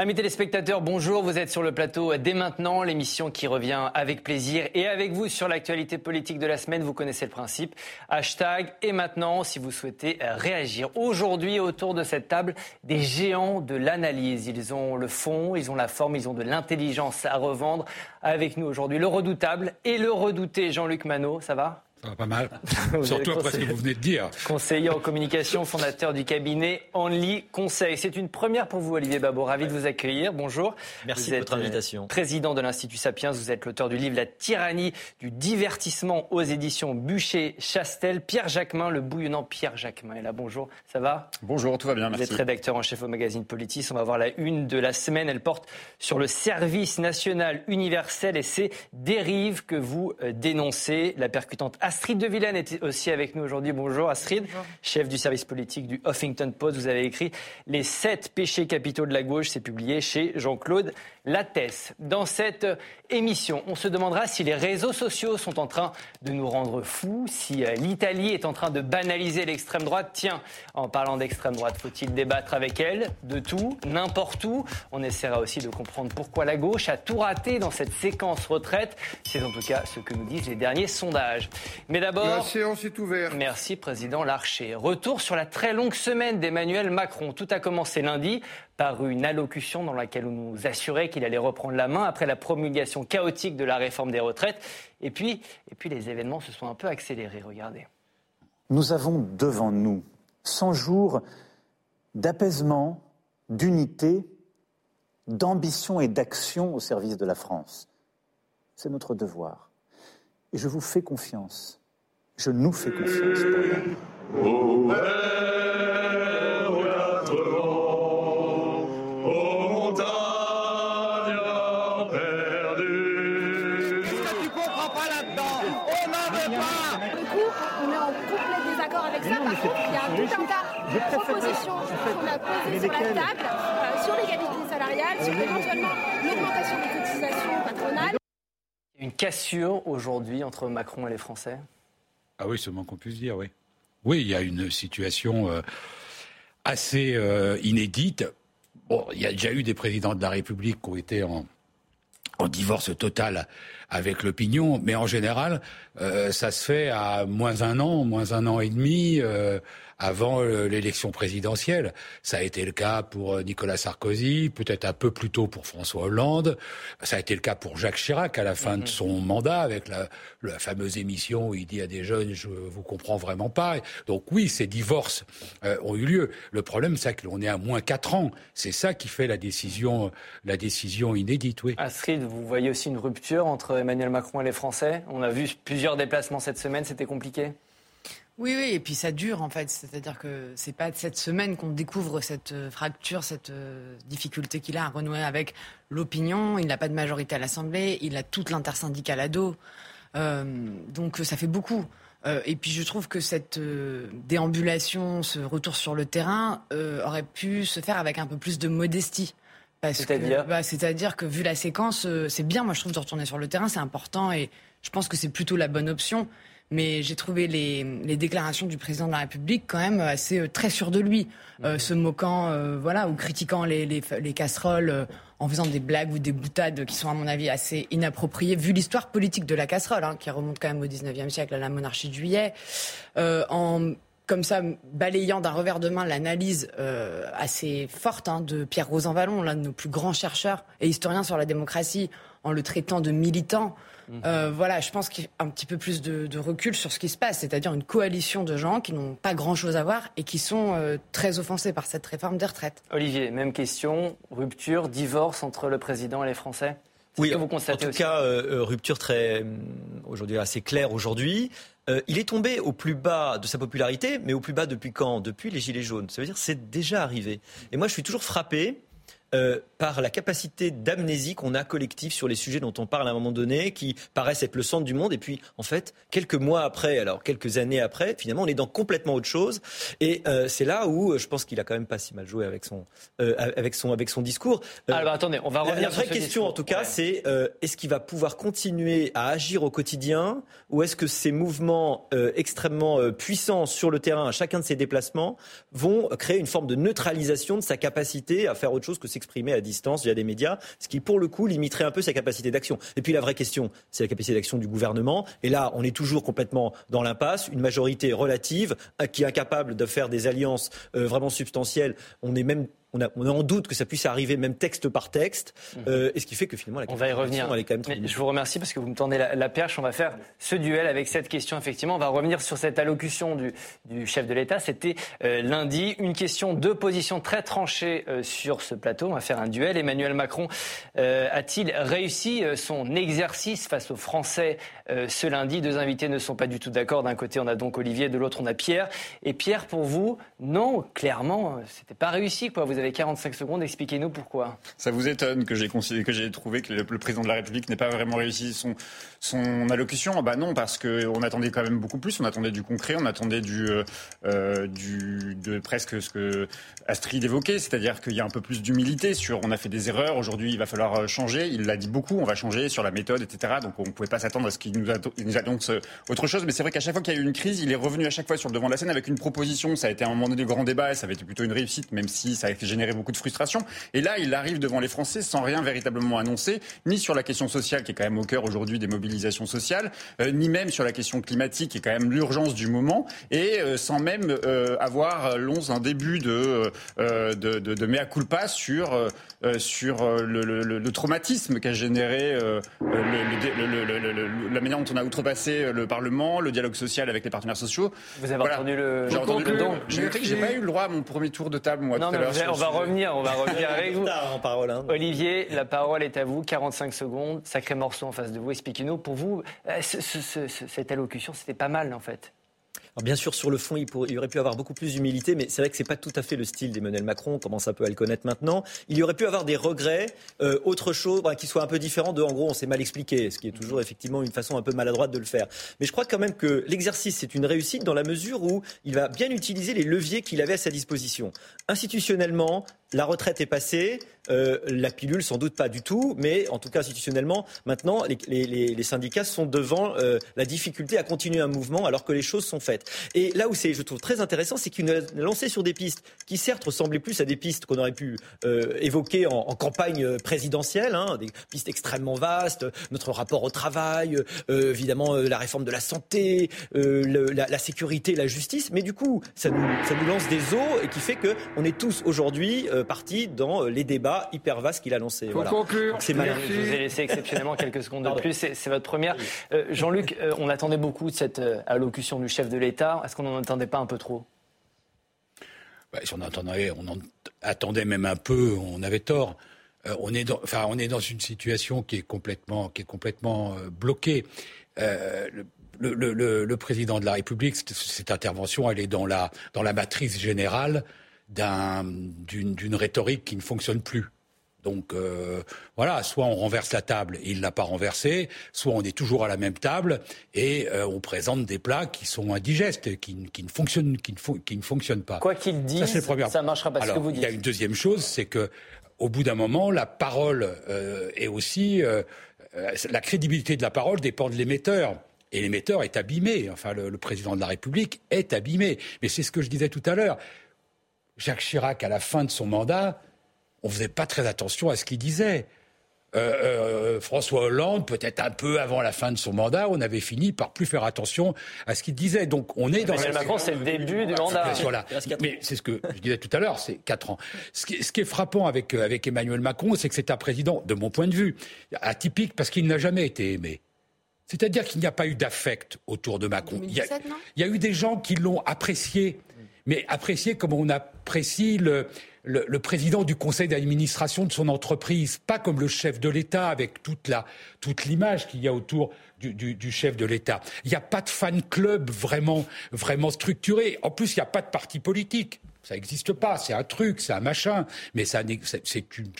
Amis téléspectateurs, bonjour. Vous êtes sur le plateau dès maintenant, l'émission qui revient avec plaisir et avec vous sur l'actualité politique de la semaine. Vous connaissez le principe. Hashtag et maintenant si vous souhaitez réagir. Aujourd'hui, autour de cette table, des géants de l'analyse. Ils ont le fond, ils ont la forme, ils ont de l'intelligence à revendre. Avec nous aujourd'hui, le redoutable et le redouté Jean-Luc Manot. Ça va? Ça va pas mal. Surtout après ce que vous venez de dire. Conseiller en communication, fondateur du cabinet Only Conseil. C'est une première pour vous, Olivier Babot. Ravi de vous accueillir. Bonjour. Merci de votre invitation. Président de l'Institut Sapiens. Vous êtes l'auteur du livre La tyrannie du divertissement aux éditions Bûcher-Chastel. Pierre Jacquemin, le bouillonnant Pierre Jacquemin est là. Bonjour. Ça va? Bonjour, tout va bien, merci. Vous êtes rédacteur en chef au magazine Politis. On va voir la une de la semaine. Elle porte sur le service national universel et ses dérives que vous euh, dénoncez. La percutante Astrid de Villene est aussi avec nous aujourd'hui. Bonjour Astrid, chef du service politique du Huffington Post. Vous avez écrit Les sept péchés capitaux de la gauche. C'est publié chez Jean-Claude Lattès. Dans cette émission, on se demandera si les réseaux sociaux sont en train de nous rendre fous, si euh, l'Italie est en train de banaliser l'extrême droite. Tiens, en parlant d'extrême droite, faut-il débattre avec elle de tout, n'importe où? On essaiera aussi de comprendre pourquoi la gauche a tout raté dans cette séquence retraite. C'est en tout cas ce que nous disent les derniers sondages. Mais d'abord... La séance est ouverte. Merci, Président Larcher. Retour sur la très longue semaine d'Emmanuel Macron. Tout a commencé lundi par une allocution dans laquelle on nous assurait qu'il allait reprendre la main après la promulgation chaotique de la réforme des retraites. Et puis, et puis les événements se sont un peu accélérés, regardez. Nous avons devant nous 100 jours d'apaisement, d'unité, d'ambition et d'action au service de la France. C'est notre devoir. Et je vous fais confiance. Je nous fais confiance pour de propositions qu'on a posées sur la table euh, sur l'égalité salariale, sur éventuellement l'augmentation des cotisations patronales. Une cassure aujourd'hui entre Macron et les Français? Ah oui, c'est moins qu'on puisse dire, oui. Oui, il y a une situation euh, assez euh, inédite. Bon, il y a déjà eu des présidents de la République qui ont été en, en divorce total avec l'opinion, mais en général, euh, ça se fait à moins un an, moins un an et demi, euh, avant euh, l'élection présidentielle. Ça a été le cas pour euh, Nicolas Sarkozy, peut-être un peu plus tôt pour François Hollande. Ça a été le cas pour Jacques Chirac à la fin de mhm. son mandat, avec la, la, fameuse émission où il dit à des jeunes je vous comprends vraiment pas. Donc oui, ces divorces euh, ont eu lieu. Le problème, c'est qu'on est à moins quatre ans. C'est ça qui fait la décision, la décision inédite. Oui. Astrid, vous voyez aussi une rupture entre Emmanuel Macron et les Français. On a vu plusieurs déplacements cette semaine. C'était compliqué. Oui, oui, et puis ça dure en fait. C'est-à-dire que c'est pas cette semaine qu'on découvre cette euh, fracture, cette euh, difficulté qu'il a à renouer avec l'opinion. Il n'a pas de majorité à l'Assemblée, il a toute l'intersyndicale à dos. Euh, donc ça fait beaucoup. et puis je trouve que cette déambulation, ce retour sur le terrain, aurait pu se faire avec un peu plus de modestie. C'est-à-dire bah, C'est-à-dire que vu la séquence, c'est bien, moi je trouve, de retourner sur le terrain, c'est important et je pense que c'est plutôt la bonne option. Mais j'ai trouvé les, les, déclarations du président de la République quand même assez euh, très sûr de lui, euh, se moquant, euh, voilà, ou critiquant les, les, les casseroles en faisant des blagues ou des boutades qui sont à mon avis assez inappropriées vu l'histoire politique de la casserole, hein, qui remonte quand même au 19e siècle à la monarchie de juillet, en comme ça, balayant d'un revers de main l'analyse assez forte hein, de Pierre Rosanvallon, l'un de nos plus grands chercheurs et historiens sur la démocratie, en le traitant de militant. Mhm. Euh, voilà, je pense qu'il y a un petit peu plus de, recul sur ce qui se passe, c'est-à-dire une coalition de gens qui n'ont pas grand-chose à voir et qui sont euh, très offensés par cette réforme des retraites. Olivier, même question, rupture, divorce entre le président et les Français? Oui, vous constatez en tout cas, euh, rupture très aujourd'hui assez claire aujourd'hui. Il est tombé au plus bas de sa popularité, mais au plus bas depuis quand? Depuis les Gilets jaunes. Ça veut dire c'est déjà arrivé. Et moi, je suis toujours frappé euh, par la capacité d'amnésie qu'on a collective sur les sujets dont on parle à un moment donné, qui paraissent être le centre du monde. Et puis, en fait, quelques mois après, alors quelques années après, finalement, on est dans complètement autre chose. Et euh, c'est là où euh, je pense qu'il a quand même pas si mal joué avec son, avec son, avec son discours. alors attendez, on va revenir. La vraie question, en tout cas, c'est est-ce qu'il va pouvoir continuer à agir au quotidien, ou est-ce que ces mouvements extrêmement puissants sur le terrain, à chacun de ses déplacements, vont créer une forme de neutralisation de sa capacité à faire autre chose que s'exprimer à distance via des médias, ce qui pour le coup limiterait un peu sa capacité d'action. Et puis la vraie question, c'est la capacité d'action du gouvernement. Et là, on est toujours complètement dans l'impasse. Une majorité relative qui est incapable de faire des alliances euh, vraiment substantielles. On est même on, a, on en doute que ça puisse arriver même texte par texte, mhm. euh, et ce qui fait que finalement la on va y revenir. Elle est quand même je vous remercie parce que vous me tendez la, perche. On va faire ce duel avec cette question. Effectivement, on va revenir sur cette allocution du, du chef de l'État. C'était euh, lundi une question de position très tranchée euh, sur ce plateau. On va faire un duel. Emmanuel Macron a-t-il réussi son exercice face aux Français ce lundi? Deux invités ne sont pas du tout d'accord. D'un côté, on a donc Olivier, de l'autre, on a Pierre. Et Pierre, pour vous, non, clairement, c'était pas réussi. Quoi. Vous avez 45 secondes. Expliquez-nous pourquoi. Ça vous étonne que j'ai trouvé que le, président de la République n'ait pas vraiment réussi son, son allocution ah Bah non, parce qu'on attendait quand même beaucoup plus. On attendait du concret, on attendait du, euh, euh, du de presque ce que Astrid évoquait, c'est-à-dire qu'il y a un peu plus d'humilité sur on a fait des erreurs. Aujourd'hui, il va falloir euh, changer. Il l'a dit beaucoup. On va changer sur la méthode, etc. Donc on ne pouvait pas s'attendre à ce qu'il nous, nous annonce autre chose. Mais c'est vrai qu'à chaque fois qu'il y a eu une crise, il est revenu à chaque fois sur le devant de la scène avec une proposition. Ça a été un moment donné de grand débat. Ça avait été plutôt une réussite, même si ça a généré beaucoup de frustration. Et là, il arrive devant les Français sans rien véritablement annoncer, ni sur la question sociale qui est quand même au cœur aujourd'hui des mobilisations sociales, euh, ni même sur la question climatique qui est quand même l'urgence du moment, et euh, sans même euh, avoir l'once un début de, de, de, de mea culpa sur, sur le, le, traumatisme qu'a généré la manière dont on a outrepassé le Parlement, le dialogue social avec les partenaires sociaux. Vous avez entendu le. J'ai entendu le. J'ai noté que j'ai pas eu le droit à mon premier tour de table moi tout à l'heure on va revenir, on va revenir avec vous. En parole, hein. Olivier, la parole est à vous. 45 secondes, sacré morceau en face de vous. Expliquez-nous, pour vous, euh, cette allocution, c'était pas mal en fait bien sûr, sur le fond, il, il, aurait pu avoir beaucoup plus d'humilité, mais c'est vrai que c'est pas tout à fait le style d'Emmanuel Macron. On commence un peu à le connaître maintenant. Il y aurait pu avoir des regrets, euh, autre chose, qui soit un peu différent de, en gros, on s'est mal expliqué, ce qui est toujours effectivement une façon un peu maladroite de le faire. Mais je crois quand même que l'exercice c'est une réussite dans la mesure où il va bien utiliser les leviers qu'il avait à sa disposition. Institutionnellement, la retraite est passée, euh, la pilule sans doute pas du tout, mais en tout cas institutionnellement, maintenant les, syndicats sont devant euh, la difficulté à continuer un mouvement alors que les choses sont faites. Et là où c'est, je trouve très intéressant, c'est qu'il a lancé sur des pistes qui certes ressemblaient plus à des pistes qu'on aurait pu euh, évoquer en, campagne présidentielle, hein, des pistes extrêmement vastes, notre rapport au travail, évidemment la réforme de la santé, la, sécurité, la justice, mais du coup ça nous, nous lance des eaux et qui fait que on est tous aujourd'hui parti dans les débats hyper vastes qu'il a lancés. Voilà. C'est malin. Je vous ai laissé exceptionnellement quelques secondes de plus. C'est votre première. Euh, Jean-Luc, euh, on attendait beaucoup de cette euh, allocution du chef de l'État. Est-ce qu'on n'en attendait pas un peu trop? Bah, Si on attendait, on en attendait même un peu, on avait tort. on, est dans, enfin, on est dans une situation qui est complètement, qui est complètement bloquée. Le, le, le, président de la République, cette intervention, elle est dans la, dans la matrice générale d'une rhétorique qui ne fonctionne plus. Donc euh, voilà, soit on renverse la table et il l'a pas renversée, soit on est toujours à la même table et euh, on présente des plats qui sont indigestes, qui, qui ne fonctionnent, qui ne, qui ne fonctionnent pas. Quoi qu'il dise, ça, marchera pas. Alors, ce que vous dites. Il y a une deuxième chose, c'est que au bout d'un moment, la parole euh, est aussi la crédibilité de la parole dépend de l'émetteur. Et l'émetteur est abîmé. Enfin, le, le, président de la République est abîmé. Mais c'est ce que je disais tout à l'heure. Jacques Chirac, à la fin de son mandat, on faisait pas très attention à ce qu'il disait. Euh, euh, François Hollande, peut-être un peu avant la fin de son mandat, on avait fini par plus faire attention à ce qu'il disait. Donc on est dans. Mais Macron, c'est le début du mandat. Mais c'est ce que je disais tout à l'heure, c'est quatre ans. Ce qui, est frappant avec, euh, avec Emmanuel Macron, c'est que c'est un président, de mon point de vue, atypique parce qu'il n'a jamais été aimé. C'est-à-dire qu'il n'y a pas eu d'affect autour de Macron. il, y il y a eu des gens qui l'ont apprécié mais apprécier comme on apprécie le, le, président du conseil d'administration de son entreprise, pas comme le chef de l'État avec toute la toute l'image qu'il y a autour du, du, du chef de l'État. Il n'y a pas de fan club vraiment vraiment structuré. En plus, il n'y a pas de parti politique. Ça n'existe pas. C'est un truc, c'est un machin. Mais ça, c'est une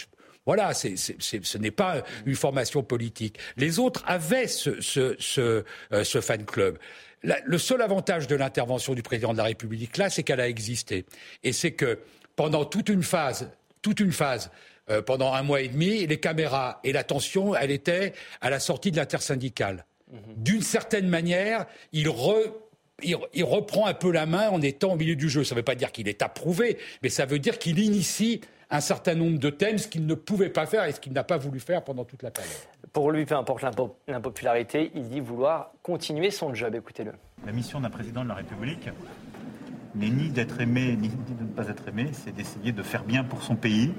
voilà, c'est, ce n'est pas une formation politique. Les autres avaient ce, ce, ce, euh, ce fan club le seul avantage de l'intervention du président de la République là, c'est qu'elle a existé. Et c'est que pendant toute une phase, toute une phase, euh, pendant un mois et demi, les caméras et l'attention, elle était à la sortie de l'intersyndicale. Mhm. D'une certaine manière, il, il, reprend un peu la main en étant au milieu du jeu. Ça ne veut pas dire qu'il est approuvé, mais ça veut dire qu'il initie un certain nombre de thèmes, ce qu'il ne pouvait pas faire et ce qu'il n'a pas voulu faire pendant toute la période. Pour lui, peu importe l'impopularité, il dit vouloir continuer son job. Écoutez-le. La mission d'un président de la République n'est ni d'être aimé ni de ne pas être aimé, c'est d'essayer de faire bien pour son pays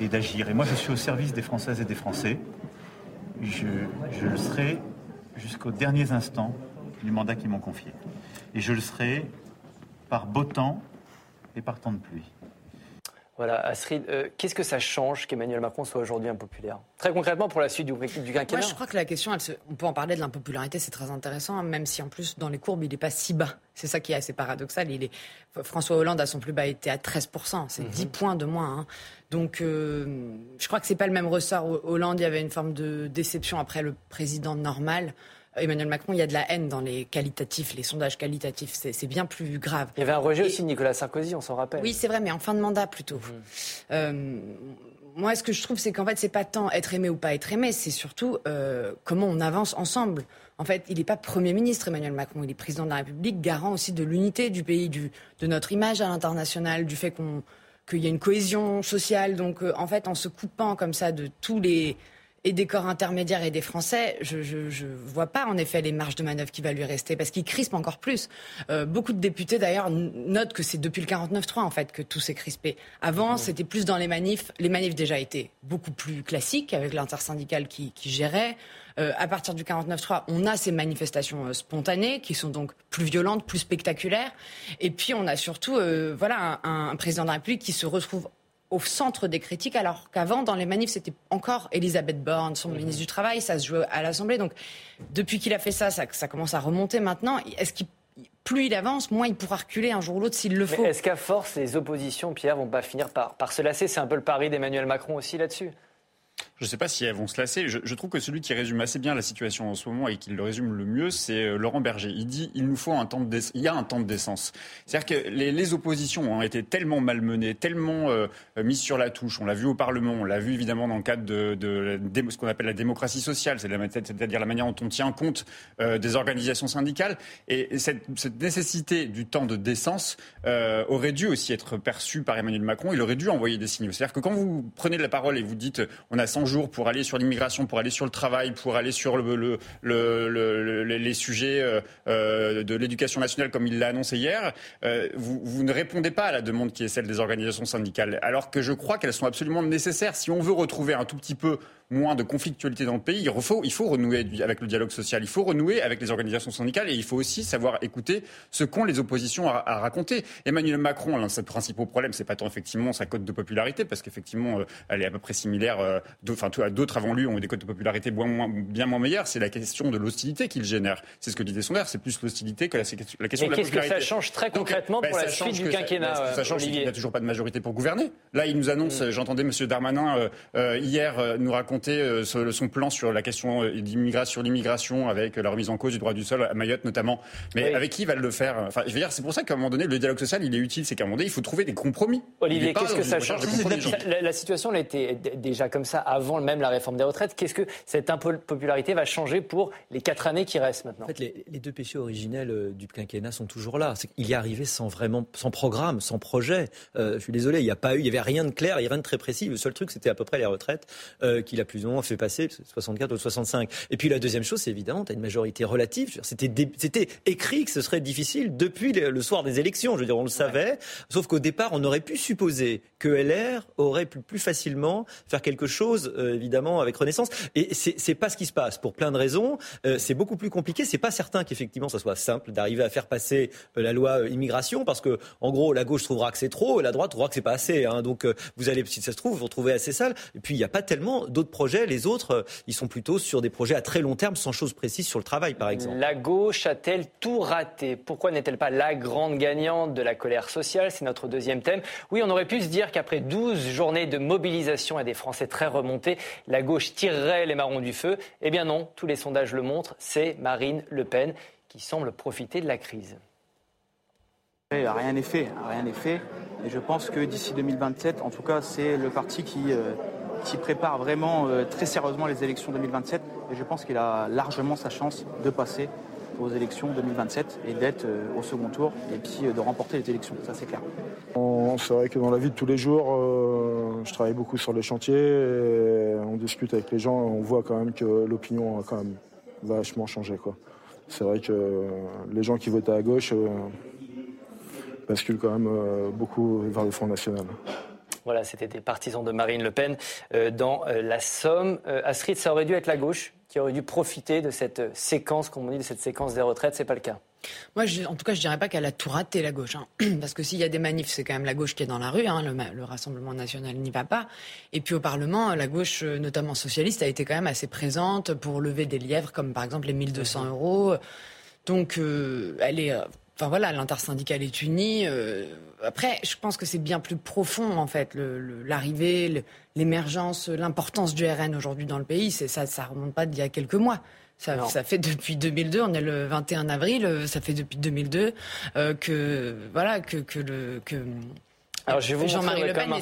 et d'agir. Et moi, je suis au service des Françaises et des Français. Je, je le serai jusqu'aux derniers instants du mandat qu'ils m'ont confié. Et je le serai par beau temps et par temps de pluie. Voilà, Astrid, euh, qu'est-ce que ça change qu'Emmanuel Macron soit aujourd'hui impopulaire? Très concrètement pour la suite du, du quinquennat. Moi, je crois que la question, on peut en parler de l'impopularité, c'est très intéressant, même si en plus, dans les courbes, il n'est pas si bas. C'est ça qui est assez paradoxal. Il est... François Hollande, à son plus bas, était à 13%. C'est 10 mhm. points de moins. Hein. Donc, euh, je crois que c'est pas le même ressort. Hollande, il y avait une forme de déception après le président normal. Emmanuel Macron, il y a de la haine dans les qualitatifs, les sondages qualitatifs. C'est bien plus grave. Il y avait un rejet aussi de Nicolas Sarkozy, on s'en rappelle. Oui, c'est vrai, mais en fin de mandat plutôt. Mhm. Euh, moi, ce que je trouve, c'est qu'en fait, c'est pas tant être aimé ou pas être aimé, c'est surtout euh, comment on avance ensemble. En fait, il n'est pas Premier ministre, Emmanuel Macron. Il est président de la République, garant aussi de l'unité du pays, du, de notre image à l'international, du fait qu'on qu'il y a une cohésion sociale. Donc, euh, en fait, en se coupant comme ça de tous les et des corps intermédiaires et des Français, je ne vois pas en effet les marges de manœuvre qui va lui rester parce qu'il crispe encore plus. Euh, beaucoup de députés d'ailleurs notent que c'est depuis le 49-3 en fait que tout s'est crispé. Avant, c'était plus dans les manifs. Les manifs déjà étaient beaucoup plus classiques avec l'intersyndicale qui, qui gérait. Euh, à partir du 49-3, on a ces manifestations euh, spontanées qui sont donc plus violentes, plus spectaculaires. Et puis on a surtout voilà un, un, président de la République qui se retrouve au centre des critiques, alors qu'avant, dans les manifs, c'était encore Elisabeth Borne, son mhm. ministre du Travail, ça se jouait à l'Assemblée. Donc, depuis qu'il a fait ça, ça, commence à remonter maintenant. Est-ce qu'il plus il avance, moins il pourra reculer un jour ou l'autre s'il le faut. Est-ce qu'à force, les oppositions, Pierre, vont pas finir par, par se lasser? C'est un peu le pari d'Emmanuel Macron aussi là-dessus. Je ne sais pas si elles vont se lasser. Je, trouve que celui qui résume assez bien la situation en ce moment et qui le résume le mieux, c'est euh, Laurent Berger. Il dit il nous faut un temps de il y a un temps de décence. C'est-à-dire que les, oppositions ont été tellement malmenées, tellement euh, mises sur la touche. On l'a vu au Parlement, on l'a vu évidemment dans le cadre de, ce qu'on appelle la démocratie sociale, c'est-à-dire la manière dont on tient compte euh, des organisations syndicales. Et cette, nécessité du temps de décence aurait dû aussi être perçue par Emmanuel Macron. Il aurait dû envoyer des signaux. C'est-à-dire que quand vous prenez la parole et vous dites on a 100 jours pour aller sur l'immigration, pour aller sur le travail, pour aller sur le, les sujets euh, euh, de l'éducation nationale comme il l'a annoncé hier, euh, vous, ne répondez pas à la demande qui est celle des organisations syndicales, alors que je crois qu'elles sont absolument nécessaires si on veut retrouver un tout petit peu moins de conflictualité dans le pays, il faut, renouer avec le dialogue social, il faut renouer avec les organisations syndicales et il faut aussi savoir écouter ce qu'ont les oppositions à, raconter. Emmanuel Macron, l'un de ses principaux problèmes, c'est pas tant effectivement sa cote de popularité, parce qu'effectivement, elle est à peu près similaire, euh, enfin, d'autres avant lui ont eu des cotes de popularité bien moins, bien moins meilleures, c'est la question de l'hostilité qu'il génère. C'est ce que dit des c'est plus l'hostilité que la, question de la popularité. Qu'est-ce que ça change très concrètement ben, pour la suite du quinquennat ça, ça change qu'il n'y a toujours pas de majorité pour gouverner. Là, il nous annonce, mm. j'entendais M. Darmanin euh, hier nous raconter euh, son plan sur la question euh, d'immigration, sur l'immigration, avec la remise en cause du droit du sol à Mayotte notamment. Mais avec qui va le faire? Enfin, je veux dire, c'est pour ça qu'à un moment donné, le dialogue social, il est utile. C'est qu'à un moment donné, il faut trouver des compromis. Olivier, qu'est-ce que ça change? la, situation, elle était déjà comme ça avant même la réforme des retraites. Qu'est-ce que cette impopularité va changer pour les quatre années qui restent maintenant En fait, les, deux péchés originels euh, du quinquennat sont toujours là. Il y est arrivé sans vraiment, sans programme, sans projet. je suis désolé, il n'y a pas eu, il y avait rien de clair, il n'y rien de très précis. Le seul truc, c'était à peu près les retraites qu'il a plus ou moins fait passer, 64 ou 65. Et puis la deuxième chose, c'est évidemment, tu as une majorité relative. C'était, c'était écrit que ce serait difficile depuis le soir des élections. Je veux dire, on le savait. Sauf qu'au départ, on aurait pu supposer que LR aurait pu plus facilement faire quelque chose, euh, évidemment, avec Renaissance. Et c'est, pas ce qui se passe pour plein de raisons. Euh, c'est beaucoup plus compliqué. C'est pas certain qu'effectivement, ça soit simple d'arriver à faire passer euh, la loi immigration parce que, en gros, la gauche trouvera que c'est trop, et la droite trouvera que c'est pas assez. Hein. Donc, vous allez, si ça se trouve, vous retrouvez assez sale. Et puis, il n'y a pas tellement d'autres projets. Les autres, ils sont plutôt sur des projets à très long terme, sans chose précise sur le travail, par exemple. La gauche a-t-elle tout raté? Pourquoi n'est-elle pas la grande gagnante de la colère sociale? C'est notre deuxième thème. Oui, on aurait pu se dire qu'après 12 journées de mobilisation et des Français très remontés, la gauche tirerait les marrons du feu. Eh bien non, tous les sondages le montrent, c'est Marine Le Pen qui semble profiter de la crise. Rien n'est fait, rien n'est fait. Et je pense que d'ici 2027, en tout cas, c'est le parti qui, euh, prépare vraiment euh, très sérieusement les élections 2027 et je pense qu'il a largement sa chance de passer aux élections 2027 et d'être au second tour et puis de remporter les élections. Ça, c'est clair. C'est vrai que dans la vie de tous les jours, je travaille beaucoup sur les chantiers, et on discute avec les gens, on voit quand même que l'opinion a quand même vachement changé. C'est vrai que les gens qui votaient à gauche basculent quand même beaucoup vers le Front National. Voilà, c'était des partisans de Marine Le Pen euh, dans euh, la Somme. Euh, Astrid, ça aurait dû être la gauche qui aurait dû profiter de cette séquence, comme on dit, de cette séquence des retraites. C'est pas le cas. Moi, en tout cas, je dirais pas qu'elle a tout raté, la gauche. Hein. Parce que s'il y a des manifs, c'est quand même la gauche qui est dans la rue. Hein. Le, Rassemblement national n'y va pas. Et puis au Parlement, la gauche, notamment socialiste, a été quand même assez présente pour lever des lièvres, comme par exemple les 1200 euros. Donc, elle est Enfin voilà, l'intersyndicale est unie. Euh, après, je pense que c'est bien plus profond en fait, l'arrivée, l'émergence, l'importance du RN aujourd'hui dans le pays. Ça, ça remonte pas d'il y a quelques mois. Ça, ça, fait depuis 2002, on est le 21 avril, euh, ça fait depuis 2002 euh, que voilà que, que le que Jean-Marie Le Pen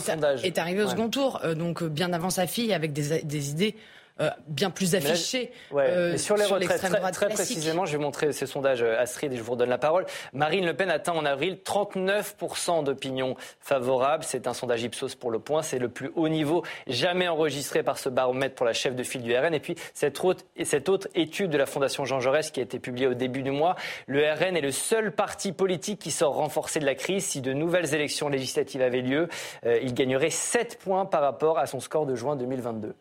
est, arrivé au second tour, donc bien avant sa fille, avec des, des idées euh, bien plus affiché euh, sur les retraites, très, précisément, je vais montrer ces sondages, euh, Astrid, et je vous redonne la parole. Marine Le Pen atteint en avril 39% d'opinion favorable. C'est un sondage Ipsos pour le point. C'est le plus haut niveau jamais enregistré par ce baromètre pour la chef de file du RN. Et puis, cette autre, cette autre étude de la Fondation Jean Jaurès qui a été publiée au début du mois, le RN est le seul parti politique qui sort renforcé de la crise. Si de nouvelles élections législatives avaient lieu, il gagnerait 7 points par rapport à son score de juin 2022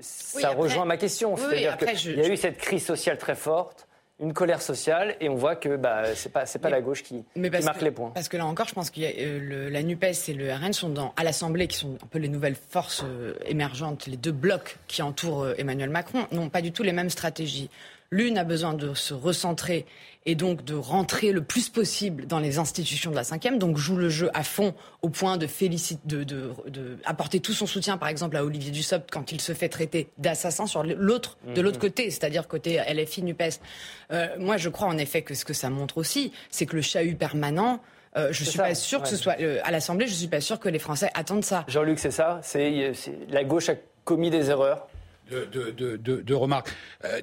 ça rejoint ma question. C'est-à-dire qu'il y a eu cette crise sociale très forte une colère sociale et on voit que bah, pas c'est pas la gauche qui, marque les points. Parce que là encore, je pense que euh, la Nupes et le RN sont dans, à l'Assemblée, qui sont un peu les nouvelles forces euh, émergentes, les deux blocs qui entourent euh, Emmanuel Macron, n'ont pas du tout les mêmes stratégies. L'une a besoin de se recentrer et donc de rentrer le plus possible dans les institutions de la cinquième, donc joue le jeu à fond au point de féliciter, de, de, de, apporter tout son soutien, par exemple, à Olivier Dussopt quand il se fait traiter d'assassin sur l'autre, de l'autre mhm. côté, c'est-à-dire côté LFI Nupes. Euh, moi, je crois en effet que ce que ça montre aussi, c'est que le chahut permanent. Euh, je suis pas sûr que ce soit euh, à l'Assemblée. Je suis pas sûr que les Français attendent ça. Jean-Luc, c'est ça? C'est la gauche a commis des erreurs? De, remarques.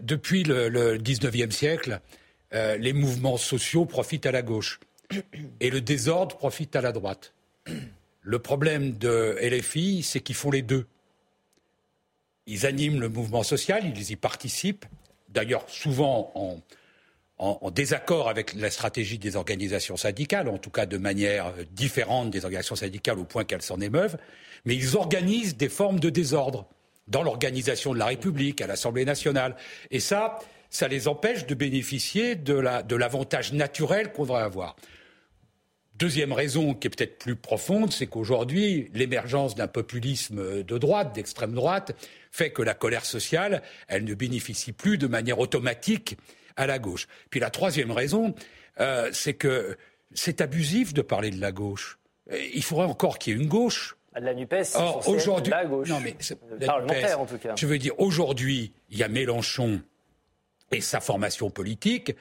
depuis le, le 19e siècle, euh, les mouvements sociaux profitent à la gauche et le désordre profite à la droite. Le problème de LFI, c'est qu'ils font les deux. Ils animent le mouvement social, ils y participent, d'ailleurs souvent en, désaccord avec la stratégie des organisations syndicales, en tout cas de manière différente des organisations syndicales au point qu'elles s'en émeuvent, mais ils organisent des formes de désordre dans l'organisation de la République, à l'Assemblée nationale. Et ça, ça les empêche de bénéficier de l'avantage naturel qu'on devrait avoir. Deuxième raison qui est peut-être plus profonde, c'est qu'aujourd'hui, l'émergence d'un populisme de droite, d'extrême droite, fait que la colère sociale, elle ne bénéficie plus de manière automatique à la gauche. Puis la troisième raison, euh, c'est que c'est abusif de parler de la gauche. Il faudrait encore qu'il y ait une gauche. La NUPES, aujourd'hui, la gauche. Non, mais parlementaire en tout cas. Je veux dire, aujourd'hui, il y a Mélenchon et sa formation politique.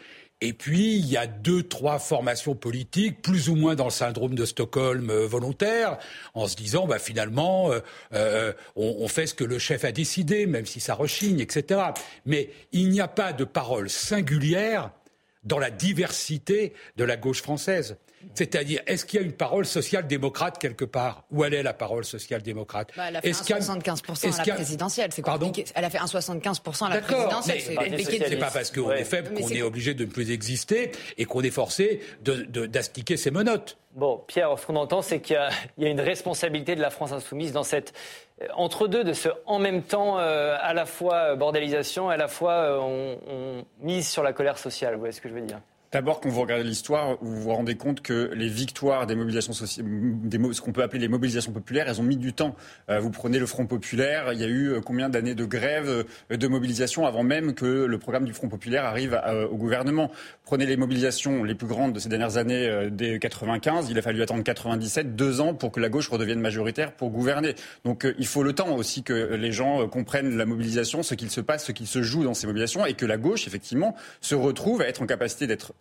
Et puis, il y a deux, trois formations politiques, plus ou moins dans le syndrome de Stockholm euh, volontaire, en se disant, bah, finalement, euh, euh, on, on, fait ce que le chef a décidé, même si ça rechigne, etc. Mais il n'y a pas de parole singulière dans la diversité de la gauche française. C'est-à-dire, est-ce qu'il y a une parole social-démocrate quelque part? Où elle est la parole social-démocrate? Bah, Elle a fait un 75% à la présidentielle. C'est compliqué. Elle a fait un 75% à la présidentielle. C'est pas parce qu'on est faible qu'on est obligé de ne plus exister et qu'on est forcé d'astiquer ses menottes. Bon, Pierre, ce qu'on entend, c'est qu'il y, a une responsabilité de la France insoumise dans cette euh, entre-deux de ce en même temps, euh, à la fois bordélisation, à la fois euh, on, on mise sur la colère sociale. Vous voyez ce que je veux dire? D'abord, quand vous regardez l'histoire, vous vous rendez compte que les victoires des mobilisations sociales, ce qu'on peut appeler les mobilisations populaires, elles ont mis du temps. Euh, vous prenez le Front populaire, il y a eu euh, combien d'années de grève, euh, de mobilisation avant même que le programme du Front populaire arrive au gouvernement. Prenez les mobilisations les plus grandes de ces dernières années, dès 95, il a fallu attendre 97, deux ans pour que la gauche redevienne majoritaire pour gouverner. Donc il faut le temps aussi que les gens comprennent la mobilisation, ce qu'il se passe, ce qu'il se joue dans ces mobilisations, et que la gauche, effectivement, se retrouve à être en capacité d'être